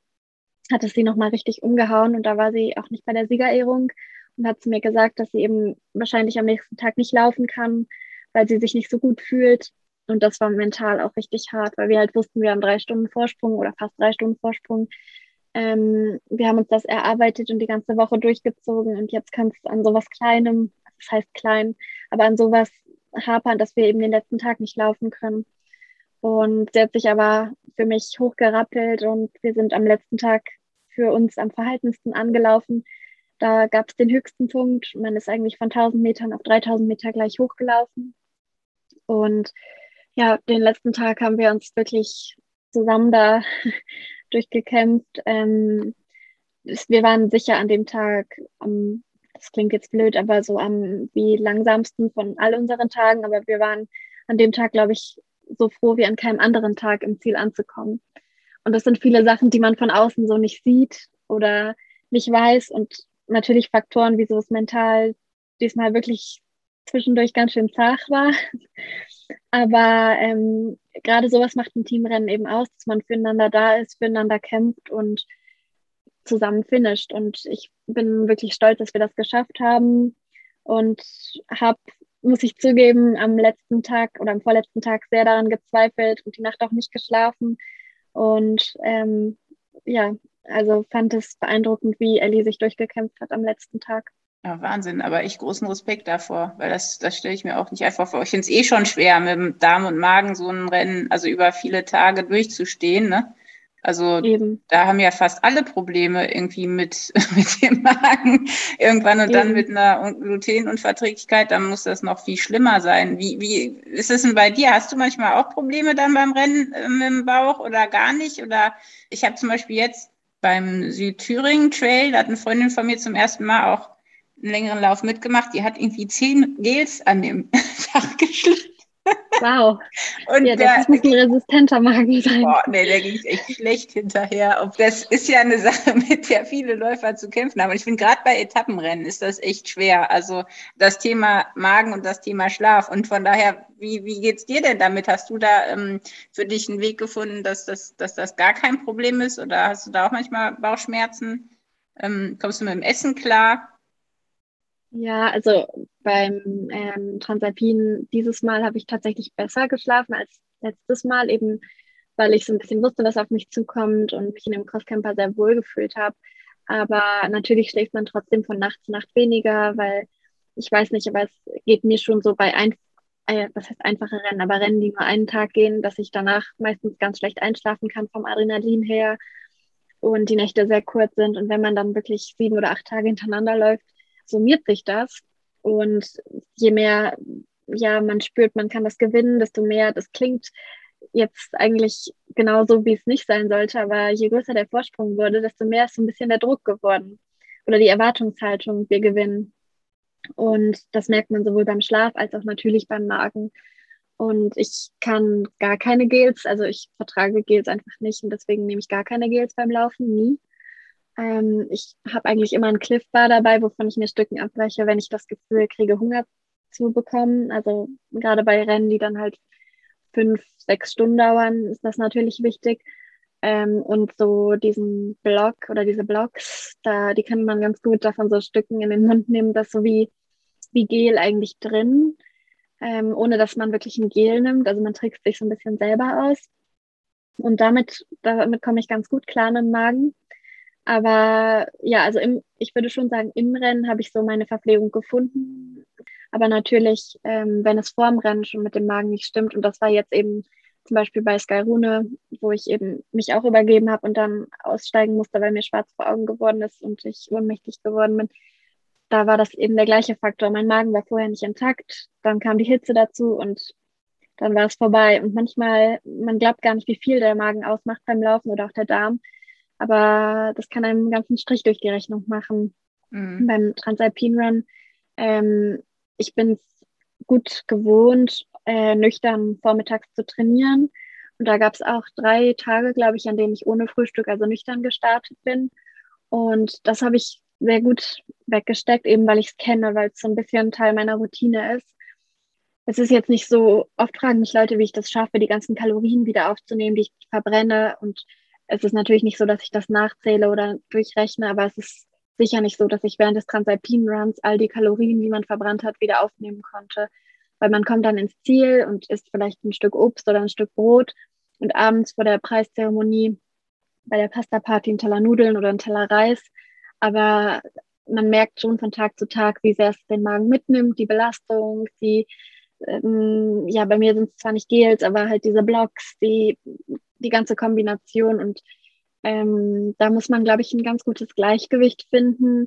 Speaker 3: hat es sie nochmal richtig umgehauen und da war sie auch nicht bei der Siegerehrung und hat zu mir gesagt, dass sie eben wahrscheinlich am nächsten Tag nicht laufen kann, weil sie sich nicht so gut fühlt. Und das war mental auch richtig hart, weil wir halt wussten, wir haben drei Stunden Vorsprung oder fast drei Stunden Vorsprung. Ähm, wir haben uns das erarbeitet und die ganze Woche durchgezogen und jetzt kann es an sowas Kleinem das heißt klein, aber an sowas hapern, dass wir eben den letzten Tag nicht laufen können. Und sie hat sich aber für mich hochgerappelt und wir sind am letzten Tag für uns am verhaltensten angelaufen. Da gab es den höchsten Punkt. Man ist eigentlich von 1000 Metern auf 3000 Meter gleich hochgelaufen. Und ja, den letzten Tag haben wir uns wirklich zusammen da [LAUGHS] durchgekämpft. Ähm, wir waren sicher an dem Tag am das klingt jetzt blöd, aber so am wie langsamsten von all unseren Tagen. Aber wir waren an dem Tag, glaube ich, so froh wie an keinem anderen Tag im Ziel anzukommen. Und das sind viele Sachen, die man von außen so nicht sieht oder nicht weiß. Und natürlich Faktoren, wie so es mental diesmal wirklich zwischendurch ganz schön zart war. [LAUGHS] Aber ähm, gerade sowas macht ein Teamrennen eben aus, dass man füreinander da ist, füreinander kämpft und zusammen finisht. Und ich bin wirklich stolz, dass wir das geschafft haben und habe, muss ich zugeben, am letzten Tag oder am vorletzten Tag sehr daran gezweifelt und die Nacht auch nicht geschlafen. Und ähm, ja, also fand es beeindruckend, wie Ellie sich durchgekämpft hat am letzten Tag.
Speaker 2: Ja, Wahnsinn, aber echt großen Respekt davor, weil das, das stelle ich mir auch nicht einfach vor. Ich finde es eh schon schwer, mit dem Darm und Magen so ein Rennen, also über viele Tage durchzustehen. Ne? Also Eben. da haben ja fast alle Probleme irgendwie mit, [LAUGHS] mit dem Magen irgendwann und Eben. dann mit einer Glutenunverträglichkeit, dann muss das noch viel schlimmer sein. Wie, wie ist es denn bei dir? Hast du manchmal auch Probleme dann beim Rennen äh, mit dem Bauch oder gar nicht? Oder ich habe zum Beispiel jetzt beim Südthüringen Trail, da hat eine Freundin von mir zum ersten Mal auch einen längeren Lauf mitgemacht, die hat irgendwie zehn Gels an dem [LAUGHS] Tag geschleppt.
Speaker 3: Wow. Und ja, das muss ein resistenter Magen sein.
Speaker 2: Boah, nee, der ging echt schlecht hinterher. Und das ist ja eine Sache, [LAUGHS] mit der viele Läufer zu kämpfen haben. Und ich finde, gerade bei Etappenrennen ist das echt schwer. Also das Thema Magen und das Thema Schlaf. Und von daher, wie, wie geht's dir denn damit? Hast du da ähm, für dich einen Weg gefunden, dass das, dass das gar kein Problem ist? Oder hast du da auch manchmal Bauchschmerzen? Ähm, kommst du mit dem Essen klar?
Speaker 3: Ja, also beim ähm, Transalpin dieses Mal habe ich tatsächlich besser geschlafen als letztes Mal, eben weil ich so ein bisschen wusste, was auf mich zukommt und mich in dem Crosscamper sehr wohl gefühlt habe. Aber natürlich schläft man trotzdem von Nacht zu Nacht weniger, weil ich weiß nicht, aber es geht mir schon so bei ein, äh, was heißt einfache Rennen, aber Rennen, die nur einen Tag gehen, dass ich danach meistens ganz schlecht einschlafen kann vom Adrenalin her und die Nächte sehr kurz sind. Und wenn man dann wirklich sieben oder acht Tage hintereinander läuft, summiert sich das. Und je mehr ja, man spürt, man kann das gewinnen, desto mehr, das klingt jetzt eigentlich genauso, wie es nicht sein sollte, aber je größer der Vorsprung wurde, desto mehr ist so ein bisschen der Druck geworden oder die Erwartungshaltung, wir gewinnen. Und das merkt man sowohl beim Schlaf als auch natürlich beim Magen. Und ich kann gar keine Gels, also ich vertrage Gels einfach nicht und deswegen nehme ich gar keine Gels beim Laufen, nie. Ähm, ich habe eigentlich immer einen Cliff Bar dabei, wovon ich mir Stücken abbreche, wenn ich das Gefühl kriege, Hunger zu bekommen. Also gerade bei Rennen, die dann halt fünf, sechs Stunden dauern, ist das natürlich wichtig. Ähm, und so diesen Block oder diese Blocks, da, die kann man ganz gut davon so Stücken in den Mund nehmen, das so wie, wie Gel eigentlich drin, ähm, ohne dass man wirklich ein Gel nimmt. Also man trickst sich so ein bisschen selber aus. Und damit, damit komme ich ganz gut klar mit dem Magen. Aber ja, also im, ich würde schon sagen, im Rennen habe ich so meine Verpflegung gefunden. Aber natürlich, ähm, wenn es vorm Rennen schon mit dem Magen nicht stimmt, und das war jetzt eben zum Beispiel bei Sky Rune, wo ich eben mich auch übergeben habe und dann aussteigen musste, weil mir schwarz vor Augen geworden ist und ich ohnmächtig geworden bin, da war das eben der gleiche Faktor. Mein Magen war vorher nicht intakt, dann kam die Hitze dazu und dann war es vorbei. Und manchmal, man glaubt gar nicht, wie viel der Magen ausmacht beim Laufen oder auch der Darm. Aber das kann einem einen ganzen Strich durch die Rechnung machen. Mhm. Beim Transalpine Run ähm, ich bin es gut gewohnt, äh, nüchtern vormittags zu trainieren. Und da gab es auch drei Tage, glaube ich, an denen ich ohne Frühstück, also nüchtern gestartet bin. Und das habe ich sehr gut weggesteckt, eben weil ich es kenne, weil es so ein bisschen Teil meiner Routine ist. Es ist jetzt nicht so, oft fragen mich Leute, wie ich das schaffe, die ganzen Kalorien wieder aufzunehmen, die ich verbrenne. Und es ist natürlich nicht so, dass ich das nachzähle oder durchrechne, aber es ist sicher nicht so, dass ich während des Transalpine Runs all die Kalorien, die man verbrannt hat, wieder aufnehmen konnte. Weil man kommt dann ins Ziel und isst vielleicht ein Stück Obst oder ein Stück Brot und abends vor der Preiszeremonie bei der Pasta-Party ein Teller Nudeln oder ein Teller Reis. Aber man merkt schon von Tag zu Tag, wie sehr es den Magen mitnimmt, die Belastung, die, ähm, ja, bei mir sind es zwar nicht Gels, aber halt diese Blocks, die, die ganze Kombination und ähm, da muss man, glaube ich, ein ganz gutes Gleichgewicht finden,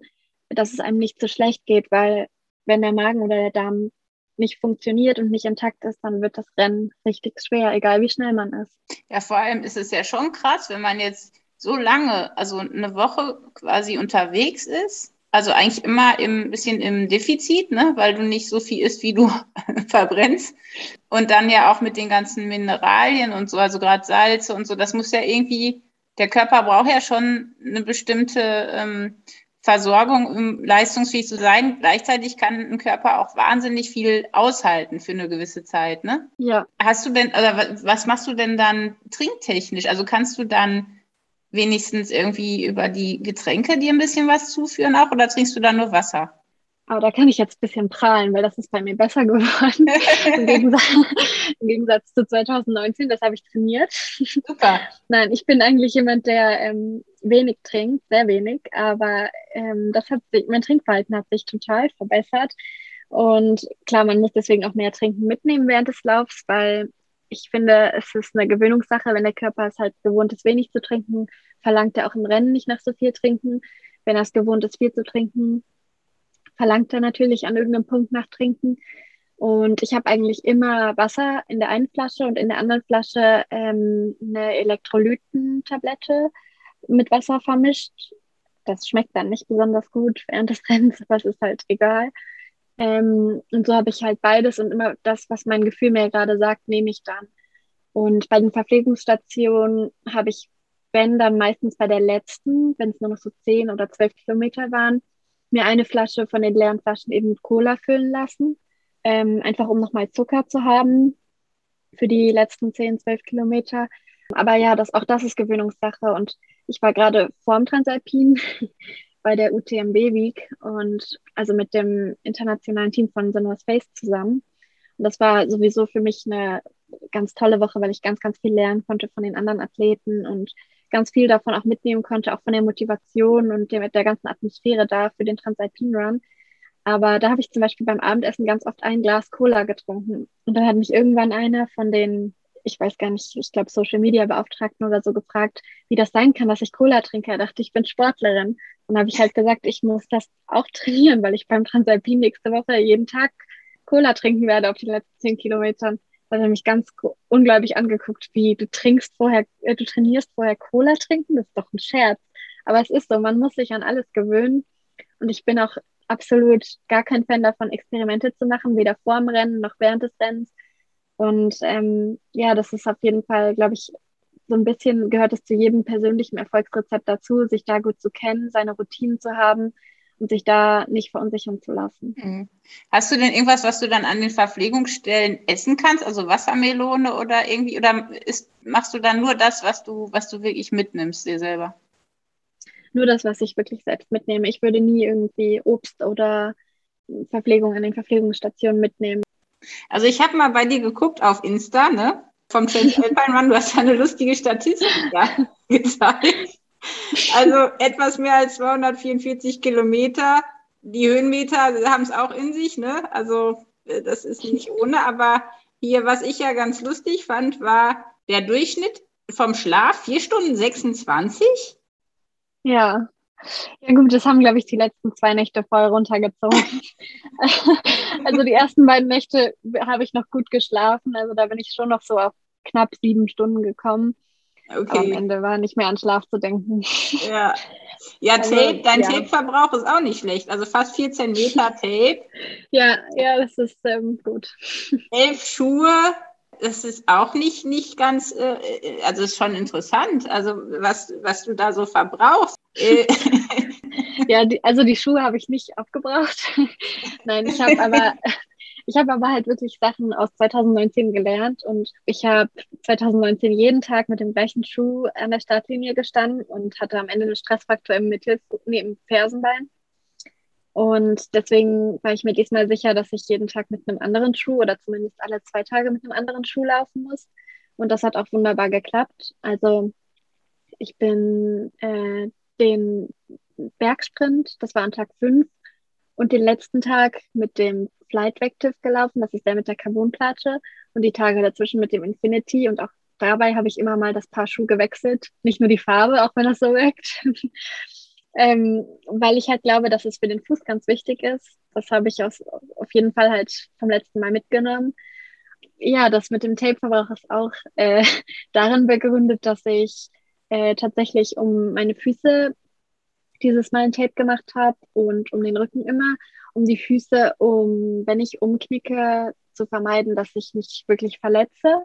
Speaker 3: dass es einem nicht so schlecht geht, weil wenn der Magen oder der Darm nicht funktioniert und nicht intakt ist, dann wird das Rennen richtig schwer, egal wie schnell man ist.
Speaker 2: Ja, vor allem ist es ja schon krass, wenn man jetzt so lange, also eine Woche quasi unterwegs ist, also eigentlich immer ein bisschen im Defizit, ne, weil du nicht so viel isst, wie du [LAUGHS] verbrennst. Und dann ja auch mit den ganzen Mineralien und so, also gerade Salze und so, das muss ja irgendwie der Körper braucht ja schon eine bestimmte ähm, Versorgung, um leistungsfähig zu sein. Gleichzeitig kann ein Körper auch wahnsinnig viel aushalten für eine gewisse Zeit, ne?
Speaker 3: Ja.
Speaker 2: Hast du denn, oder was machst du denn dann trinktechnisch? Also kannst du dann wenigstens irgendwie über die Getränke dir ein bisschen was zuführen auch oder trinkst du dann nur Wasser?
Speaker 3: Aber da kann ich jetzt ein bisschen prahlen, weil das ist bei mir besser [LAUGHS] geworden. Im, Gegensatz, [LAUGHS] Im, Gegensatz, zu 2019, das habe ich trainiert.
Speaker 2: Super.
Speaker 3: Nein, ich bin eigentlich jemand, der ähm, wenig trinkt, sehr wenig, aber ähm, das hat sich, mein Trinkverhalten hat sich total verbessert. Und klar, man muss deswegen auch mehr trinken mitnehmen während des Laufs, weil ich finde, es ist eine Gewöhnungssache, wenn der Körper es halt gewohnt ist, wenig zu trinken, verlangt er auch im Rennen nicht nach so viel trinken. Wenn er es gewohnt ist, viel zu trinken, verlangt er natürlich an irgendeinem Punkt nach Trinken. Und ich habe eigentlich immer Wasser in der einen Flasche und in der anderen Flasche ähm, eine Elektrolytentablette mit Wasser vermischt. Das schmeckt dann nicht besonders gut während des [LAUGHS] Rennens, aber es ist halt egal. Ähm, und so habe ich halt beides und immer das, was mein Gefühl mir gerade sagt, nehme ich dann. Und bei den Verpflegungsstationen habe ich, wenn dann meistens bei der letzten, wenn es nur noch so zehn oder zwölf Kilometer waren, mir eine Flasche von den leeren Flaschen eben mit Cola füllen lassen, ähm, einfach um nochmal Zucker zu haben für die letzten 10, 12 Kilometer. Aber ja, das, auch das ist Gewöhnungssache und ich war gerade vorm Transalpin [LAUGHS] bei der UTMB Week und also mit dem internationalen Team von North Face zusammen. Und das war sowieso für mich eine ganz tolle Woche, weil ich ganz, ganz viel lernen konnte von den anderen Athleten und ganz viel davon auch mitnehmen konnte, auch von der Motivation und der, der ganzen Atmosphäre da für den Transalpine Run. Aber da habe ich zum Beispiel beim Abendessen ganz oft ein Glas Cola getrunken. Und dann hat mich irgendwann einer von den ich weiß gar nicht, ich glaube Social Media Beauftragten oder so gefragt, wie das sein kann, dass ich Cola trinke. Er dachte, ich bin Sportlerin. Und habe ich halt gesagt, ich muss das auch trainieren, weil ich beim Transalpin nächste Woche jeden Tag Cola trinken werde auf die letzten zehn Kilometern. Hat er mich ganz unglaublich angeguckt, wie du trinkst vorher, äh, du trainierst vorher Cola trinken, das ist doch ein Scherz. Aber es ist so, man muss sich an alles gewöhnen. Und ich bin auch absolut gar kein Fan davon, Experimente zu machen, weder vor dem Rennen noch während des Rennens. Und ähm, ja, das ist auf jeden Fall, glaube ich, so ein bisschen gehört es zu jedem persönlichen Erfolgsrezept dazu, sich da gut zu kennen, seine Routinen zu haben und sich da nicht verunsichern zu lassen.
Speaker 2: Mhm. Hast du denn irgendwas, was du dann an den Verpflegungsstellen essen kannst, also Wassermelone oder irgendwie, oder ist, machst du dann nur das, was du, was du wirklich mitnimmst dir selber?
Speaker 3: nur das, was ich wirklich selbst mitnehme. Ich würde nie irgendwie Obst oder Verpflegung an den Verpflegungsstationen mitnehmen.
Speaker 2: Also ich habe mal bei dir geguckt auf Insta, ne? Vom [LAUGHS] Alpine du hast eine lustige Statistik da [LAUGHS] gezeigt. [LAUGHS] Also etwas mehr als 244 Kilometer. Die Höhenmeter haben es auch in sich, ne? Also äh, das ist nicht ohne, aber hier, was ich ja ganz lustig fand, war der Durchschnitt vom Schlaf 4 Stunden 26
Speaker 3: ja. Ja gut, das haben, glaube ich, die letzten zwei Nächte voll runtergezogen. [LAUGHS] also die ersten beiden Nächte habe ich noch gut geschlafen. Also da bin ich schon noch so auf knapp sieben Stunden gekommen. Okay. am Ende war nicht mehr an Schlaf zu denken.
Speaker 2: Ja, [LAUGHS] ja also, Tape, dein ja. Tape-Verbrauch ist auch nicht schlecht. Also fast 14 Meter Tape.
Speaker 3: Ja, ja, das ist ähm, gut. [LAUGHS]
Speaker 2: Elf Schuhe, das ist auch nicht, nicht ganz, äh, also ist schon interessant, also was, was du da so verbrauchst. Äh, [LAUGHS]
Speaker 3: ja, die, also die Schuhe habe ich nicht aufgebraucht. Nein, ich habe aber, ich habe aber halt wirklich Sachen aus 2019 gelernt und ich habe 2019 jeden Tag mit dem gleichen Schuh an der Startlinie gestanden und hatte am Ende einen Stressfaktor im Mittel, im Fersenbein. Und deswegen war ich mir diesmal sicher, dass ich jeden Tag mit einem anderen Schuh oder zumindest alle zwei Tage mit einem anderen Schuh laufen muss. Und das hat auch wunderbar geklappt. Also ich bin äh, den Bergsprint, das war an Tag 5, und den letzten Tag mit dem Flight Vective gelaufen, das ist der mit der Carbonplatte, und die Tage dazwischen mit dem Infinity. Und auch dabei habe ich immer mal das Paar Schuh gewechselt. Nicht nur die Farbe, auch wenn das so wirkt. [LAUGHS] ähm, weil ich halt glaube, dass es für den Fuß ganz wichtig ist. Das habe ich aus, auf jeden Fall halt vom letzten Mal mitgenommen. Ja, das mit dem Tape-Verbrauch ist auch äh, [LAUGHS] darin begründet, dass ich äh, tatsächlich um meine Füße dieses Mal ein Tape gemacht habe und um den Rücken immer, um die Füße, um, wenn ich umknicke, zu vermeiden, dass ich mich wirklich verletze.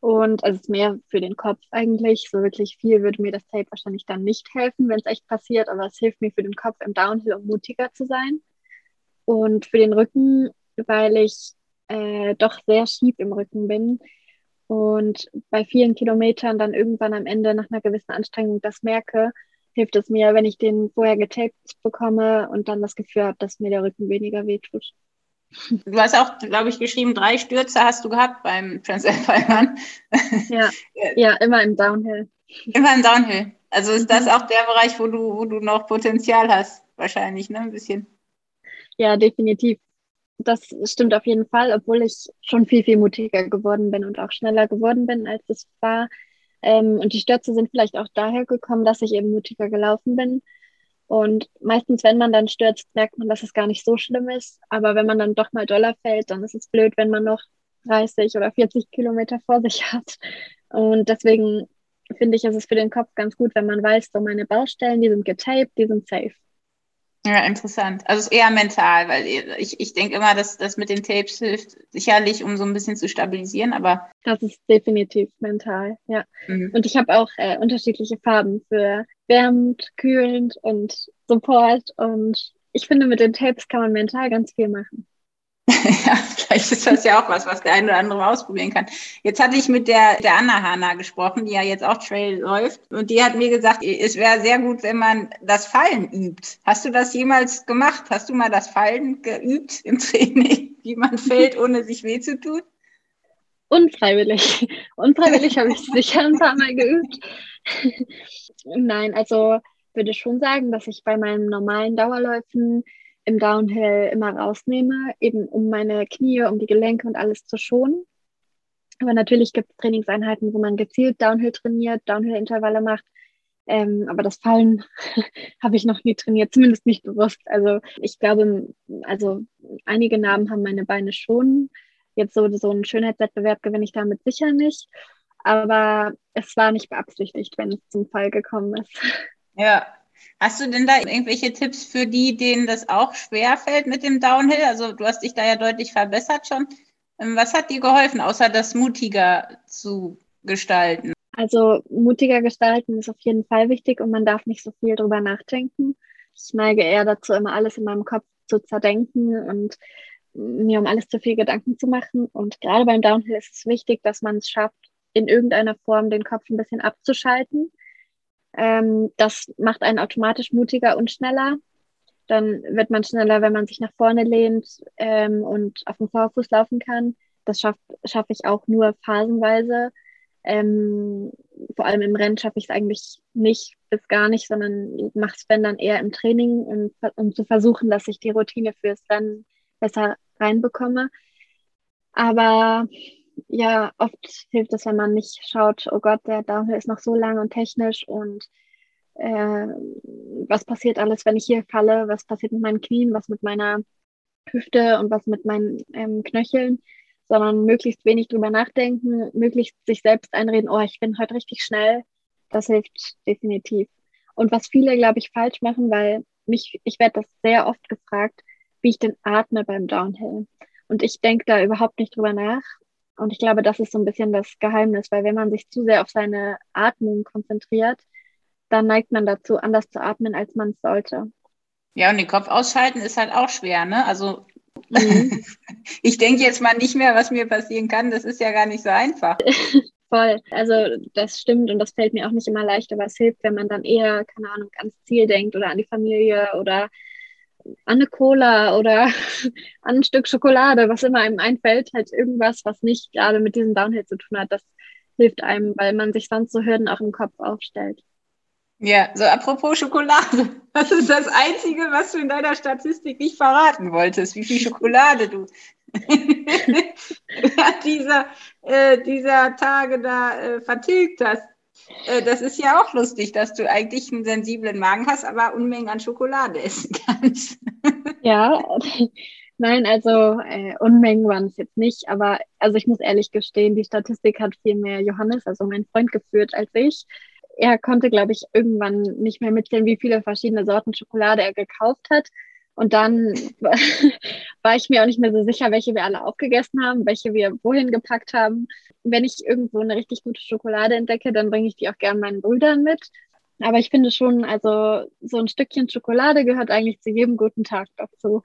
Speaker 3: Und also es ist mehr für den Kopf eigentlich. So wirklich viel würde mir das Tape wahrscheinlich dann nicht helfen, wenn es echt passiert, aber es hilft mir für den Kopf im Downhill, um mutiger zu sein. Und für den Rücken, weil ich äh, doch sehr schief im Rücken bin und bei vielen Kilometern dann irgendwann am Ende nach einer gewissen Anstrengung das merke, hilft es mir, wenn ich den vorher getaped bekomme und dann das Gefühl habe, dass mir der Rücken weniger wehtut.
Speaker 2: Du hast auch, glaube ich, geschrieben, drei Stürze hast du gehabt beim Transalpine
Speaker 3: Ja, [LAUGHS] ja, immer im Downhill.
Speaker 2: Immer im Downhill. Also ist das mhm. auch der Bereich, wo du, wo du noch Potenzial hast, wahrscheinlich, ne? Ein bisschen.
Speaker 3: Ja, definitiv. Das stimmt auf jeden Fall, obwohl ich schon viel, viel mutiger geworden bin und auch schneller geworden bin, als es war. Ähm, und die Stürze sind vielleicht auch daher gekommen, dass ich eben mutiger gelaufen bin und meistens, wenn man dann stürzt, merkt man, dass es gar nicht so schlimm ist. Aber wenn man dann doch mal doller fällt, dann ist es blöd, wenn man noch 30 oder 40 Kilometer vor sich hat. Und deswegen finde ich, ist es für den Kopf ganz gut, wenn man weiß, so meine Baustellen, die sind getaped, die sind safe.
Speaker 2: Ja, interessant. Also es ist eher mental, weil ich, ich denke immer, dass das mit den Tapes hilft, sicherlich, um so ein bisschen zu stabilisieren, aber.
Speaker 3: Das ist definitiv mental, ja. Mhm. Und ich habe auch äh, unterschiedliche Farben für wärmend, kühlend und Support. Und ich finde, mit den Tapes kann man mental ganz viel machen. [LAUGHS]
Speaker 2: ja, vielleicht ist das ja auch was, was der eine oder andere ausprobieren kann. Jetzt hatte ich mit der, der Anna Hanna gesprochen, die ja jetzt auch Trail läuft. Und die hat mir gesagt, es wäre sehr gut, wenn man das Fallen übt. Hast du das jemals gemacht? Hast du mal das Fallen geübt im [LAUGHS] Training, wie man fällt, ohne sich weh zu tun?
Speaker 3: Unfreiwillig. [LAUGHS] Unfreiwillig habe ich sicher ein paar Mal geübt. Nein, also würde schon sagen, dass ich bei meinen normalen Dauerläufen im Downhill immer rausnehme, eben um meine Knie, um die Gelenke und alles zu schonen. Aber natürlich gibt es Trainingseinheiten, wo man gezielt Downhill trainiert, Downhill-Intervalle macht. Ähm, aber das Fallen [LAUGHS] habe ich noch nie trainiert, zumindest nicht bewusst. Also ich glaube, also einige Narben haben meine Beine schon. Jetzt so, so einen Schönheitswettbewerb gewinne ich damit sicher nicht. Aber es war nicht beabsichtigt, wenn es zum Fall gekommen ist.
Speaker 2: Ja. Hast du denn da irgendwelche Tipps für die, denen das auch schwer fällt mit dem Downhill? Also du hast dich da ja deutlich verbessert schon. Ähm, was hat dir geholfen, außer das mutiger zu gestalten?
Speaker 3: Also mutiger gestalten ist auf jeden Fall wichtig und man darf nicht so viel drüber nachdenken. Ich neige eher dazu, immer alles in meinem Kopf zu zerdenken und mir um alles zu viel Gedanken zu machen. Und gerade beim Downhill ist es wichtig, dass man es schafft, in irgendeiner Form den Kopf ein bisschen abzuschalten. Ähm, das macht einen automatisch mutiger und schneller. Dann wird man schneller, wenn man sich nach vorne lehnt ähm, und auf dem Vorfuß laufen kann. Das schaffe schaff ich auch nur phasenweise. Ähm, vor allem im Rennen schaffe ich es eigentlich nicht bis gar nicht, sondern mache es, wenn dann eher im Training, um, um zu versuchen, dass ich die Routine fürs Rennen besser reinbekomme. Aber ja, oft hilft es, wenn man nicht schaut, oh Gott, der Downhill ist noch so lang und technisch und äh, was passiert alles, wenn ich hier falle, was passiert mit meinen Knien, was mit meiner Hüfte und was mit meinen ähm, Knöcheln, sondern möglichst wenig drüber nachdenken, möglichst sich selbst einreden, oh, ich bin heute richtig schnell. Das hilft definitiv. Und was viele, glaube ich, falsch machen, weil mich, ich werde das sehr oft gefragt, wie ich denn atme beim Downhill. Und ich denke da überhaupt nicht drüber nach. Und ich glaube, das ist so ein bisschen das Geheimnis, weil wenn man sich zu sehr auf seine Atmung konzentriert, dann neigt man dazu, anders zu atmen, als man es sollte.
Speaker 2: Ja, und den Kopf ausschalten ist halt auch schwer, ne? Also mhm. [LAUGHS] ich denke jetzt mal nicht mehr, was mir passieren kann. Das ist ja gar nicht so einfach. [LAUGHS]
Speaker 3: Voll. Also das stimmt und das fällt mir auch nicht immer leicht, aber es hilft, wenn man dann eher, keine Ahnung, ans Ziel denkt oder an die Familie oder an eine Cola oder [LAUGHS] an ein Stück Schokolade, was immer einem einfällt, halt irgendwas, was nicht gerade mit diesem Downhill zu tun hat, das hilft einem, weil man sich sonst so Hürden auch im Kopf aufstellt.
Speaker 2: Ja, so apropos Schokolade. [LAUGHS] Was ist das Einzige, was du in deiner Statistik nicht verraten wolltest? Wie viel Schokolade du [LAUGHS] dieser, äh, dieser Tage da äh, vertilgt hast. Äh, das ist ja auch lustig, dass du eigentlich einen sensiblen Magen hast, aber Unmengen an Schokolade essen kannst. [LAUGHS]
Speaker 3: ja, nein, also äh, Unmengen waren es jetzt nicht, aber also ich muss ehrlich gestehen, die Statistik hat viel mehr Johannes, also mein Freund, geführt als ich. Er konnte, glaube ich, irgendwann nicht mehr mitzählen, wie viele verschiedene Sorten Schokolade er gekauft hat. Und dann [LAUGHS] war ich mir auch nicht mehr so sicher, welche wir alle aufgegessen haben, welche wir wohin gepackt haben. Wenn ich irgendwo eine richtig gute Schokolade entdecke, dann bringe ich die auch gerne meinen Brüdern mit. Aber ich finde schon, also so ein Stückchen Schokolade gehört eigentlich zu jedem guten Tag dazu.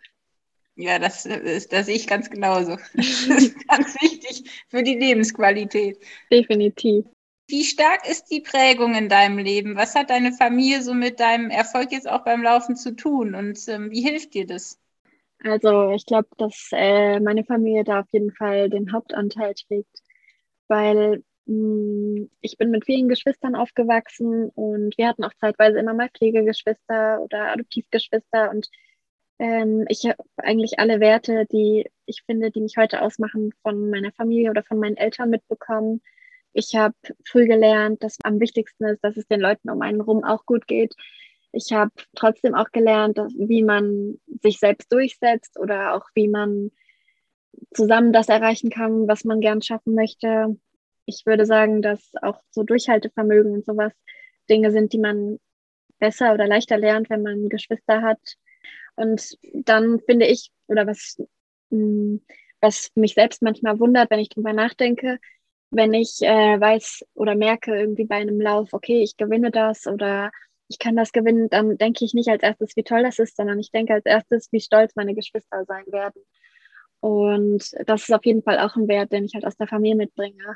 Speaker 2: Ja, das, ist, das sehe ich ganz genauso. [LAUGHS] Das ist ganz wichtig für die Lebensqualität.
Speaker 3: Definitiv.
Speaker 2: Wie stark ist die Prägung in deinem Leben? Was hat deine Familie so mit deinem Erfolg jetzt auch beim Laufen zu tun und ähm, wie hilft dir das?
Speaker 3: Also ich glaube, dass äh, meine Familie da auf jeden Fall den Hauptanteil trägt, weil mh, hm, ich bin mit vielen Geschwistern aufgewachsen und wir hatten auch zeitweise immer mal Pflegegeschwister oder Adoptivgeschwister und ähm, ich habe eigentlich alle Werte, die ich finde, die mich heute ausmachen, von meiner Familie oder von meinen Eltern mitbekommen ich habe früh gelernt, dass am wichtigsten ist, dass es den Leuten um einen rum auch gut geht. Ich habe trotzdem auch gelernt, dass, wie man sich selbst durchsetzt oder auch wie man zusammen das erreichen kann, was man gern schaffen möchte. Ich würde sagen, dass auch so Durchhaltevermögen und sowas Dinge sind, die man besser oder leichter lernt, wenn man Geschwister hat. Und dann finde ich, oder was, mm, was mich selbst manchmal wundert, wenn ich drüber nachdenke, wenn ich äh, weiß oder merke irgendwie bei einem Lauf, okay, ich gewinne das oder ich kann das gewinnen, dann denke ich nicht als erstes, wie toll das ist, sondern ich denke als erstes, wie stolz meine Geschwister sein werden. Und das ist auf jeden Fall auch ein Wert, den ich halt aus der Familie mitbringe.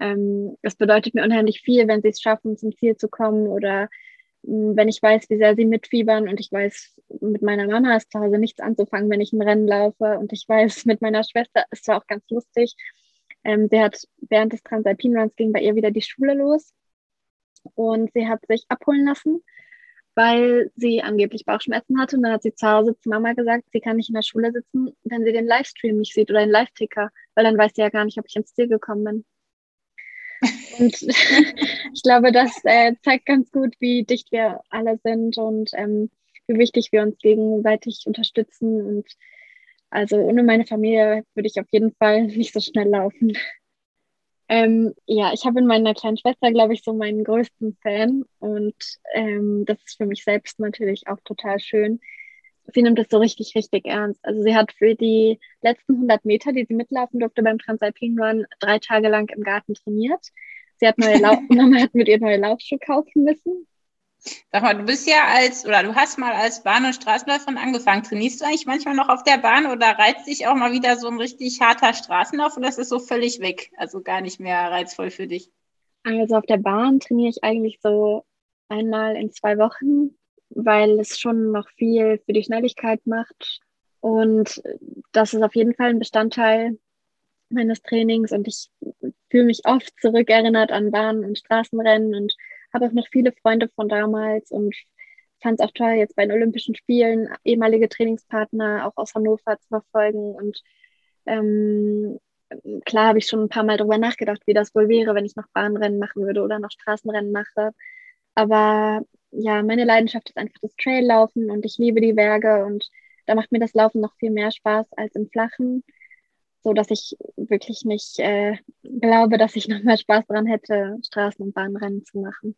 Speaker 3: Ähm, das bedeutet mir unheimlich viel, wenn sie es schaffen, zum Ziel zu kommen oder mh, hm, wenn ich weiß, wie sehr sie mitfiebern und ich weiß, mit meiner Mama ist zu Hause nichts anzufangen, wenn ich ein Rennen laufe und ich weiß, [LAUGHS] mit meiner Schwester ist zwar auch ganz lustig, ähm, sie hat während des Transalpin Runs ging bei ihr wieder die Schule los und sie hat sich abholen lassen, weil sie angeblich Bauchschmerzen hatte. Und dann hat sie zu Hause zu Mama gesagt, sie kann nicht in der Schule sitzen, wenn sie den Livestream nicht sieht oder den Live-Ticker, weil dann weiß sie ja gar nicht, ob ich ins Ziel gekommen bin. [LAUGHS] Und [LAUGHS] ich glaube, das äh, zeigt ganz gut, wie dicht wir alle sind und ähm, wie wichtig wir uns gegenseitig unterstützen. Und also ohne meine Familie würde ich auf jeden Fall [LAUGHS] nicht so schnell laufen. Ähm, ja, ich habe in meiner kleinen Schwester, glaube ich, so meinen größten Fan und ähm, das ist für mich selbst natürlich auch total schön. Sie nimmt es so richtig, richtig ernst. Also sie hat für die letzten 100 Meter, die sie mitlaufen durfte beim Transalpin Run, drei Tage lang im Garten trainiert. Sie hat neue Lau [LAUGHS] [LAUGHS] Mama hat mit ihr neue Laufschuhe kaufen müssen.
Speaker 2: Sag mal, du bist ja als, oder du hast mal als Bahn- und Straßenläuferin angefangen. Trainierst du eigentlich manchmal noch auf der Bahn oder reizt dich auch mal wieder so ein richtig harter Straßenlauf oder ist es so völlig weg? Also gar nicht mehr reizvoll für dich?
Speaker 3: Also auf der Bahn trainiere ich eigentlich so einmal in zwei Wochen, weil es schon noch viel für die Schnelligkeit macht. Und das ist auf jeden Fall ein Bestandteil meines Trainings und ich fühle mich oft zurückerinnert an Bahn- und Straßenrennen und habe auch noch viele Freunde von damals und fand es auch toll, jetzt bei den Olympischen Spielen ehemalige Trainingspartner auch aus Hannover zu verfolgen. Und ähm, klar habe ich schon ein paar Mal darüber nachgedacht, wie das wohl wäre, wenn ich noch Bahnrennen machen würde oder noch Straßenrennen mache. Aber ja, meine Leidenschaft ist einfach das Traillaufen und ich liebe die Berge und da macht mir das Laufen noch viel mehr Spaß als im Flachen so dass ich wirklich nicht äh, glaube, dass ich [LAUGHS] nochmal Spaß daran hätte, Straßen- und Bahnrennen zu machen.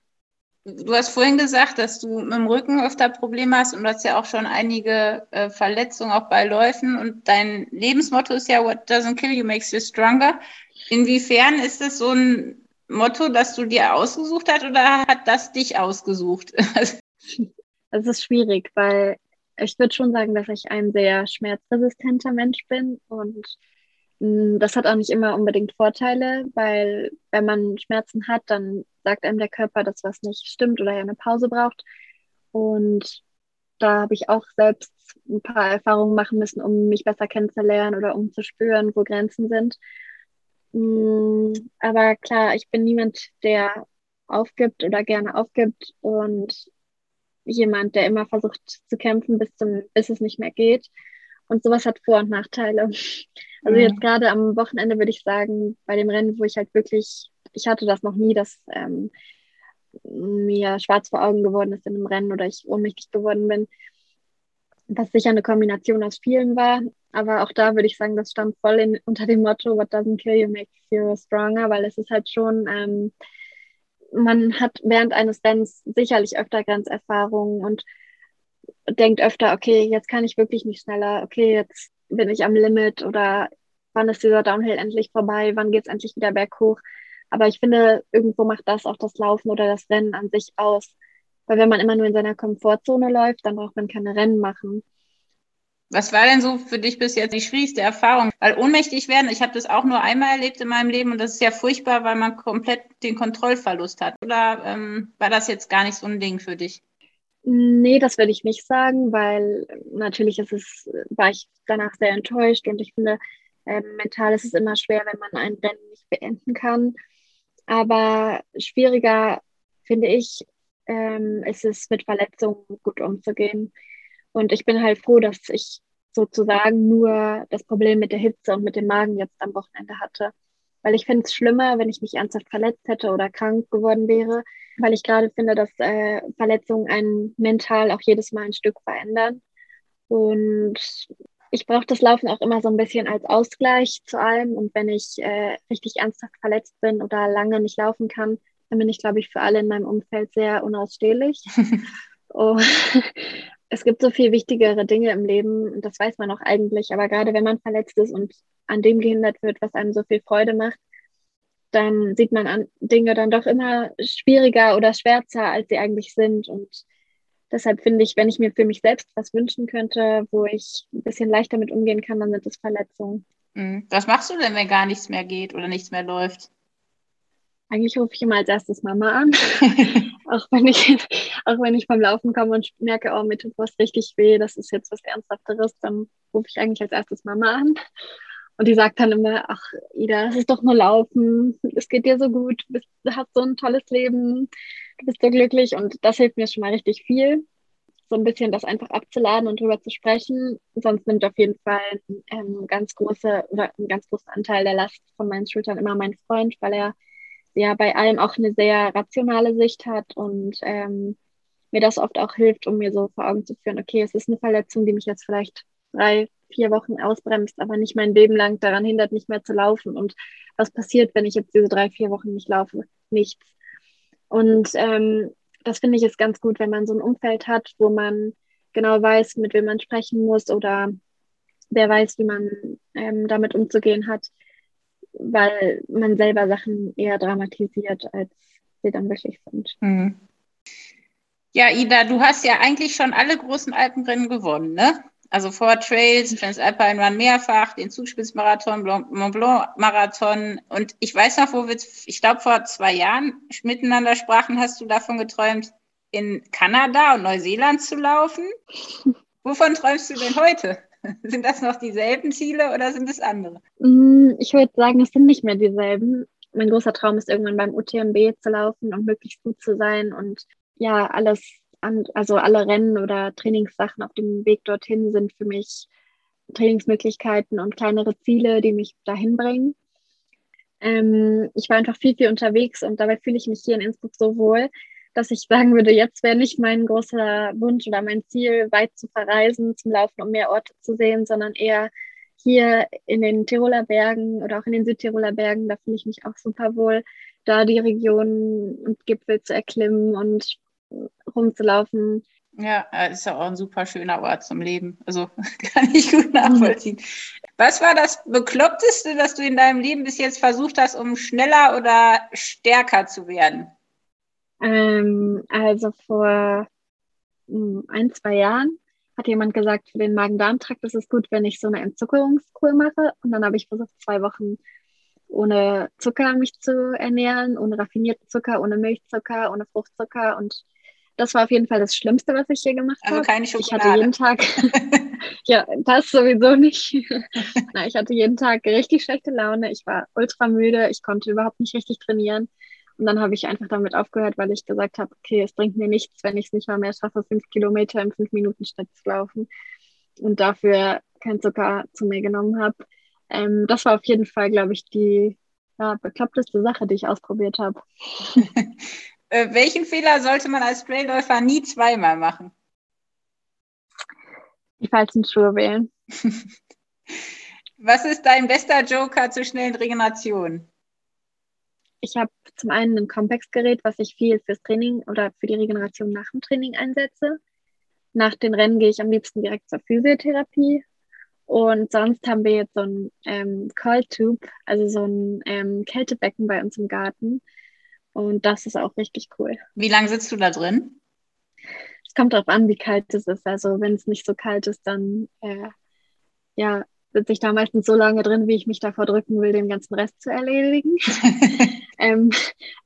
Speaker 2: Du hast vorhin gesagt, dass du mit dem Rücken öfter Probleme hast und du hast ja auch schon einige äh, Verletzungen auch bei Läufen und dein Lebensmotto ist ja What doesn't kill you makes you stronger. Inwiefern ist das so ein Motto, das du dir ausgesucht hast oder hat das dich ausgesucht? [LAUGHS]
Speaker 3: Es ist schwierig, weil ich würde schon sagen, dass ich ein sehr schmerzresistenter Mensch bin und das hat auch nicht immer unbedingt Vorteile, weil wenn man Schmerzen hat, dann sagt einem der Körper, dass was nicht stimmt oder er eine Pause braucht. Und da habe ich auch selbst ein paar Erfahrungen machen müssen, um mich besser kennenzulernen oder um zu spüren, wo Grenzen sind. Mm, aber klar, ich bin niemand, der aufgibt oder gerne aufgibt und jemand, der immer versucht zu kämpfen, bis, zum, bis es nicht mehr geht. Und sowas hat Vor- und Nachteile. Also mhm. jetzt gerade am Wochenende würde ich sagen, bei dem Rennen, wo ich halt wirklich, ich hatte das noch nie, dass ähm, mir schwarz vor Augen geworden ist in einem Rennen oder ich ohnmächtig geworden bin, was sicher eine Kombination aus vielen war. Aber auch da würde ich sagen, das stand voll in, unter dem Motto, what doesn't kill you makes you stronger, weil es ist halt schon, ähm, man hat während eines Rennens sicherlich öfter Grenzerfahrungen und denkt öfter, okay, jetzt kann ich wirklich nicht schneller, okay, jetzt bin ich am Limit oder wann ist dieser Downhill endlich vorbei, wann geht es endlich wieder berghoch. Aber ich finde, irgendwo macht das auch das Laufen oder das Rennen an sich aus. Weil wenn man immer nur in seiner Komfortzone läuft, dann braucht man keine Rennen machen.
Speaker 2: Was war denn so für dich bis jetzt die schwierigste Erfahrung? Weil ohnmächtig werden, ich habe das auch nur einmal erlebt in meinem Leben und das ist ja furchtbar, weil man komplett den Kontrollverlust hat. Oder ähm, war das jetzt gar nicht so ein Ding für dich?
Speaker 3: Nee, das würde ich nicht sagen, weil natürlich ist es, war ich danach sehr enttäuscht und ich finde, äh, mental ist es immer schwer, wenn man ein Rennen nicht beenden kann. Aber schwieriger, finde ich, ähm, ist es mit Verletzungen gut umzugehen. Und ich bin halt froh, dass ich sozusagen nur das Problem mit der Hitze und mit dem Magen jetzt am Wochenende hatte. Weil ich finde es schlimmer, wenn ich mich ernsthaft verletzt hätte oder krank geworden wäre, weil ich gerade finde, dass äh, Verletzungen einen mental auch jedes Mal ein Stück verändern. Und ich brauche das Laufen auch immer so ein bisschen als Ausgleich zu allem. Und wenn ich äh, richtig ernsthaft verletzt bin oder lange nicht laufen kann, dann bin ich, glaube ich, für alle in meinem Umfeld sehr unausstehlich. [LAUGHS] oh, [LAUGHS] es gibt so viel wichtigere Dinge im Leben und das weiß man auch eigentlich. Aber gerade wenn man verletzt ist und an dem gehindert wird, was einem so viel Freude macht, dann sieht man an Dinge dann doch immer schwieriger oder schwärzer, als sie eigentlich sind. Und deshalb finde ich, wenn ich mir für mich selbst was wünschen könnte, wo ich ein bisschen leichter mit umgehen kann, dann sind es Verletzungen.
Speaker 2: Mhm. Was machst du denn, wenn gar nichts mehr geht oder nichts mehr läuft?
Speaker 3: Eigentlich rufe ich immer als erstes Mama an. [LAUGHS] auch, wenn ich, auch wenn ich vom Laufen komme und merke, oh, mir tut was richtig weh, das ist jetzt was Ernsthafteres, dann rufe ich eigentlich als erstes Mama an. Und die sagt dann immer, ach Ida, es ist doch nur Laufen, es geht dir so gut, du, bist, du hast so ein tolles Leben, du bist so glücklich und das hilft mir schon mal richtig viel. so ein bisschen das einfach abzuladen und drüber zu sprechen. Sonst nimmt auf jeden Fall ähm, ganz große oder einen ganz großen Anteil der Last von meinen Schultern immer mein Freund, weil er ja bei allem auch eine sehr rationale Sicht hat und ähm, mir das oft auch hilft, um mir so vor Augen zu führen, okay, es ist eine Verletzung, die mich jetzt vielleicht drei, vier Wochen ausbremst, aber nicht mein Leben lang daran hindert, nicht mehr zu laufen. Und was passiert, wenn ich jetzt diese drei, vier Wochen nicht laufe? Nichts. Und ähm, das finde ich ist ganz gut, wenn man so ein Umfeld hat, wo man genau weiß, mit wem man sprechen muss oder wer weiß, wie man ähm, damit umzugehen hat, weil man selber Sachen eher dramatisiert, als sie dann wirklich sind. Mhm.
Speaker 2: Ja, Ida, du hast ja eigentlich schon alle großen Alpenrennen gewonnen, ne? Also Four Trails, Transalpine Run mehrfach, den Zugspitzmarathon, Mont Blanc Marathon. Und ich weiß noch, wo wir, ich glaube, vor zwei Jahren miteinander sprachen, hast du davon geträumt, in Kanada und Neuseeland zu laufen. [LAUGHS] Wovon träumst du denn heute? [LAUGHS] Sind das noch dieselben Ziele oder sind es andere?
Speaker 3: Mm, ich würde sagen, es sind nicht mehr dieselben. Mein großer Traum ist irgendwann beim UTMB zu laufen und möglichst gut zu sein und ja, alles an, also alle Rennen oder Trainingssachen auf dem Weg dorthin sind für mich Trainingsmöglichkeiten und kleinere Ziele, die mich dahin bringen. Ähm, ich war einfach viel, viel unterwegs und dabei fühle ich mich hier in Innsbruck so wohl, dass ich sagen würde, jetzt wäre nicht mein großer Wunsch oder mein Ziel, weit zu verreisen, zum Laufen, um mehr Orte zu sehen, sondern eher hier in den Tiroler Bergen oder auch in den Südtiroler Bergen, da fühle ich mich auch super wohl, da die Regionen und Gipfel zu erklimmen und rumzulaufen.
Speaker 2: Ja, ist ja auch ein super schöner Ort zum Leben. Also [LAUGHS] kann ich gut nachvollziehen. Was war das Bekloppteste, das du in deinem Leben bis jetzt versucht hast, um schneller oder stärker zu werden?
Speaker 3: Ähm, also vor hm, ein, zwei Jahren hat jemand gesagt, für den Magen-Darm-Trakt ist es gut, wenn ich so eine Entzuckerungskur mache. Und dann habe ich versucht, zwei Wochen ohne Zucker mich zu ernähren, ohne raffinierten Zucker, ohne Milchzucker, ohne Fruchtzucker und das war auf jeden Fall das Schlimmste, was ich hier gemacht habe.
Speaker 2: Also keine Schokolade.
Speaker 3: Ich hatte jeden Tag, [LAUGHS] [LAUGHS] ja, das sowieso nicht. [LAUGHS] Na, ich hatte jeden Tag richtig schlechte Laune. Ich war ultra müde. Ich konnte überhaupt nicht richtig trainieren. Und dann habe ich einfach damit aufgehört, weil ich gesagt habe, okay, es bringt mir nichts, wenn ich es nicht mal mehr schaffe, fünf Kilometer im fünf Minuten Schnitt zu laufen. Und dafür kein Zucker zu mir genommen habe. Ähm, das war auf jeden Fall, glaube ich, die ja, bekloppteste Sache, die ich ausprobiert habe.
Speaker 2: Äh, welchen Fehler sollte man als Trailläufer nie zweimal machen?
Speaker 3: Die falschen Schuhe wählen. [LAUGHS]
Speaker 2: Was ist dein bester Joker zur schnellen Regeneration?
Speaker 3: Ich habe zum einen ein Compax-Gerät, was ich viel fürs Training oder für die Regeneration nach dem Training einsetze. Nach den Rennen gehe ich am liebsten direkt zur Physiotherapie. Und sonst haben wir jetzt so ein ähm, Cold Tube, also so ein ähm, Kältebecken bei uns im Garten, und das ist auch richtig cool.
Speaker 2: Wie lange sitzt du da drin?
Speaker 3: Es kommt darauf an, wie kalt es ist. Also wenn es nicht so kalt ist, dann äh, ja, sitze ich da meistens so lange drin, wie ich mich davor drücken will, den ganzen Rest zu erledigen. [LAUGHS] ähm,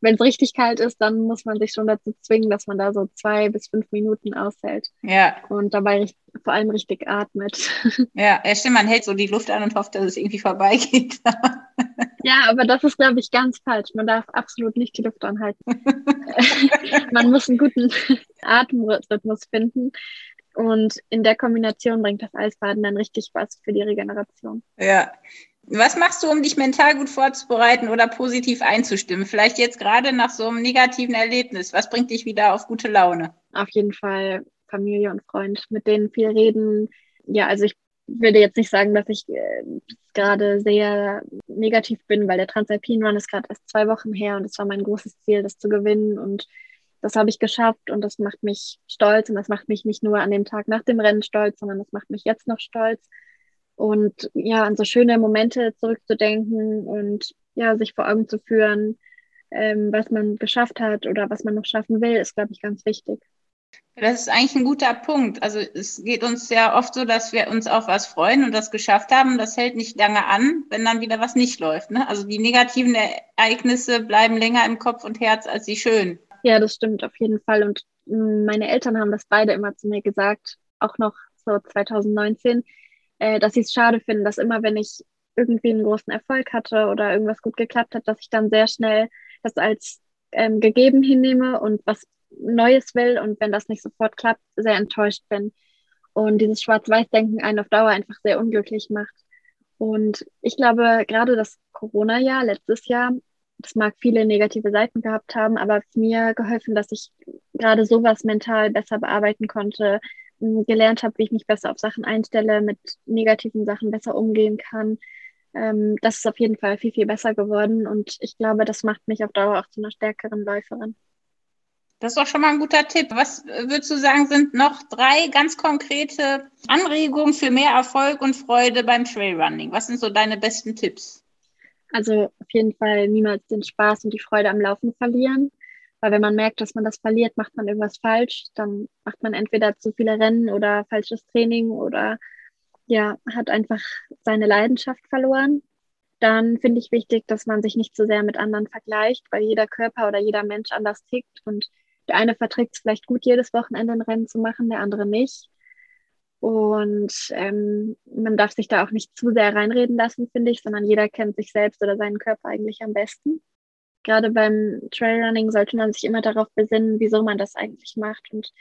Speaker 3: Wenn es richtig kalt ist, dann muss man sich schon dazu zwingen, dass man da so zwei bis fünf Minuten aushält.
Speaker 2: Ja.
Speaker 3: Und dabei vor allem richtig atmet.
Speaker 2: Ja, ja, stimmt, man hält so die Luft an und hofft, dass es irgendwie vorbeigeht. [LAUGHS]
Speaker 3: ja, aber das ist, glaube ich, ganz falsch. Man darf absolut nicht die Luft anhalten. [LAUGHS] man muss einen guten Atemrhythmus finden. Und in der Kombination bringt das Eisbaden dann richtig was für die Regeneration.
Speaker 2: Ja. Was machst du, um dich mental gut vorzubereiten oder positiv einzustimmen? Vielleicht jetzt gerade nach so einem negativen Erlebnis. Was bringt dich wieder auf gute Laune?
Speaker 3: Auf jeden Fall Familie und Freund, mit denen viel reden. Ja, also ich würde jetzt nicht sagen, dass ich äh, gerade sehr negativ bin, weil der Transalpine Run ist gerade erst zwei Wochen her und es war mein großes Ziel, das zu gewinnen. Und das habe ich geschafft und das macht mich stolz und das macht mich nicht nur an dem Tag nach dem Rennen stolz, sondern das macht mich jetzt noch stolz. Und ja, an so schöne Momente zurückzudenken und ja, sich vor Augen zu führen, ähm, was man geschafft hat oder was man noch schaffen will, ist, glaube ich, ganz wichtig.
Speaker 2: Das ist eigentlich ein guter Punkt. Also es geht uns ja oft so, dass wir uns auf was freuen und das geschafft haben. Das hält nicht lange an, wenn dann wieder was nicht läuft. Ne? Also die negativen Ereignisse bleiben länger im Kopf und Herz als die schönen.
Speaker 3: Ja, das stimmt auf jeden Fall. Und mm, meine Eltern haben das beide immer zu mir gesagt, auch noch so 2019, äh, dass sie es schade finden, dass immer, wenn ich irgendwie einen großen Erfolg hatte oder irgendwas gut geklappt hat, dass ich dann sehr schnell das als ähm, gegeben hinnehme und was Neues will und wenn das nicht sofort klappt, sehr enttäuscht bin. Und dieses Schwarz-Weiß-Denken einen auf Dauer einfach sehr unglücklich macht. Und ich glaube, gerade das Corona-Jahr, letztes Jahr, das mag viele negative Seiten gehabt haben, aber es mir geholfen, dass ich gerade sowas mental besser bearbeiten konnte, gelernt habe, wie ich mich besser auf Sachen einstelle, mit negativen Sachen besser umgehen kann. Ähm, das ist auf jeden Fall viel, viel besser geworden und ich glaube, das macht mich auf Dauer auch zu einer stärkeren Läuferin.
Speaker 2: Das ist doch schon mal ein guter Tipp. Was würdest du sagen, sind noch drei ganz konkrete Anregungen für mehr Erfolg und Freude beim Trailrunning? Was sind so deine besten Tipps?
Speaker 3: Also auf jeden Fall niemals den Spaß und die Freude am Laufen verlieren. Weil wenn man merkt, dass man das verliert, macht man irgendwas falsch. Dann macht man entweder zu viele Rennen oder falsches Training oder ja, hat einfach seine Leidenschaft verloren. Dann finde ich wichtig, dass man sich nicht zu so sehr mit anderen vergleicht, weil jeder Körper oder jeder Mensch anders tickt und der eine verträgt es vielleicht gut, jedes Wochenende ein Rennen zu machen, der andere nicht. Und ähm, man darf sich da auch nicht zu sehr reinreden lassen, finde ich, sondern jeder kennt sich selbst oder seinen Körper eigentlich am besten. Gerade beim Trailrunning sollte man sich immer darauf besinnen, wieso man das eigentlich macht. Und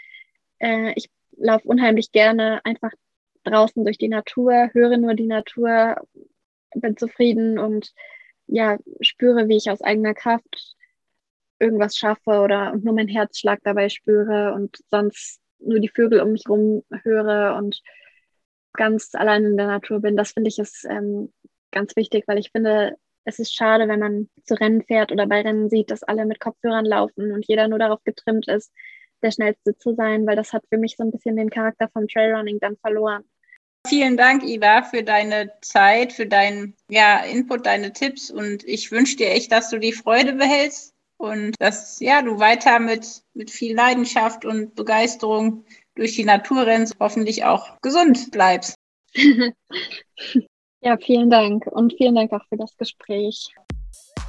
Speaker 3: äh, ich laufe unheimlich gerne einfach draußen durch die Natur, höre nur die Natur, bin zufrieden und ja, spüre, wie ich aus eigener Kraft irgendwas schaffe oder und nur mein Herzschlag dabei spüre und sonst nur die Vögel um mich herum höre und ganz allein in der Natur bin. Das finde ich ist ähm, ganz wichtig, weil ich finde, es ist schade, wenn man zu Rennen fährt oder bei Rennen sieht, dass alle mit Kopfhörern laufen und jeder nur darauf getrimmt ist, der schnellste zu sein, weil das hat für mich so ein bisschen den Charakter vom Trailrunning dann verloren.
Speaker 2: Vielen Dank, Iva, für deine Zeit, für deinen ja, Input, deine Tipps und ich wünsche dir echt, dass du die Freude behältst und dass ja, du weiter mit, mit viel Leidenschaft und Begeisterung durch die Natur rennst, hoffentlich auch gesund bleibst. [LAUGHS]
Speaker 3: ja, vielen Dank und vielen Dank auch für das Gespräch.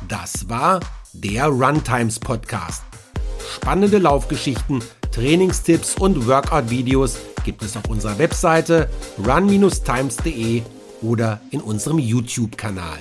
Speaker 1: Das war der Runtimes Podcast. Spannende Laufgeschichten, Trainingstipps und Workout-Videos gibt es auf unserer Webseite run-times.de oder in unserem YouTube-Kanal.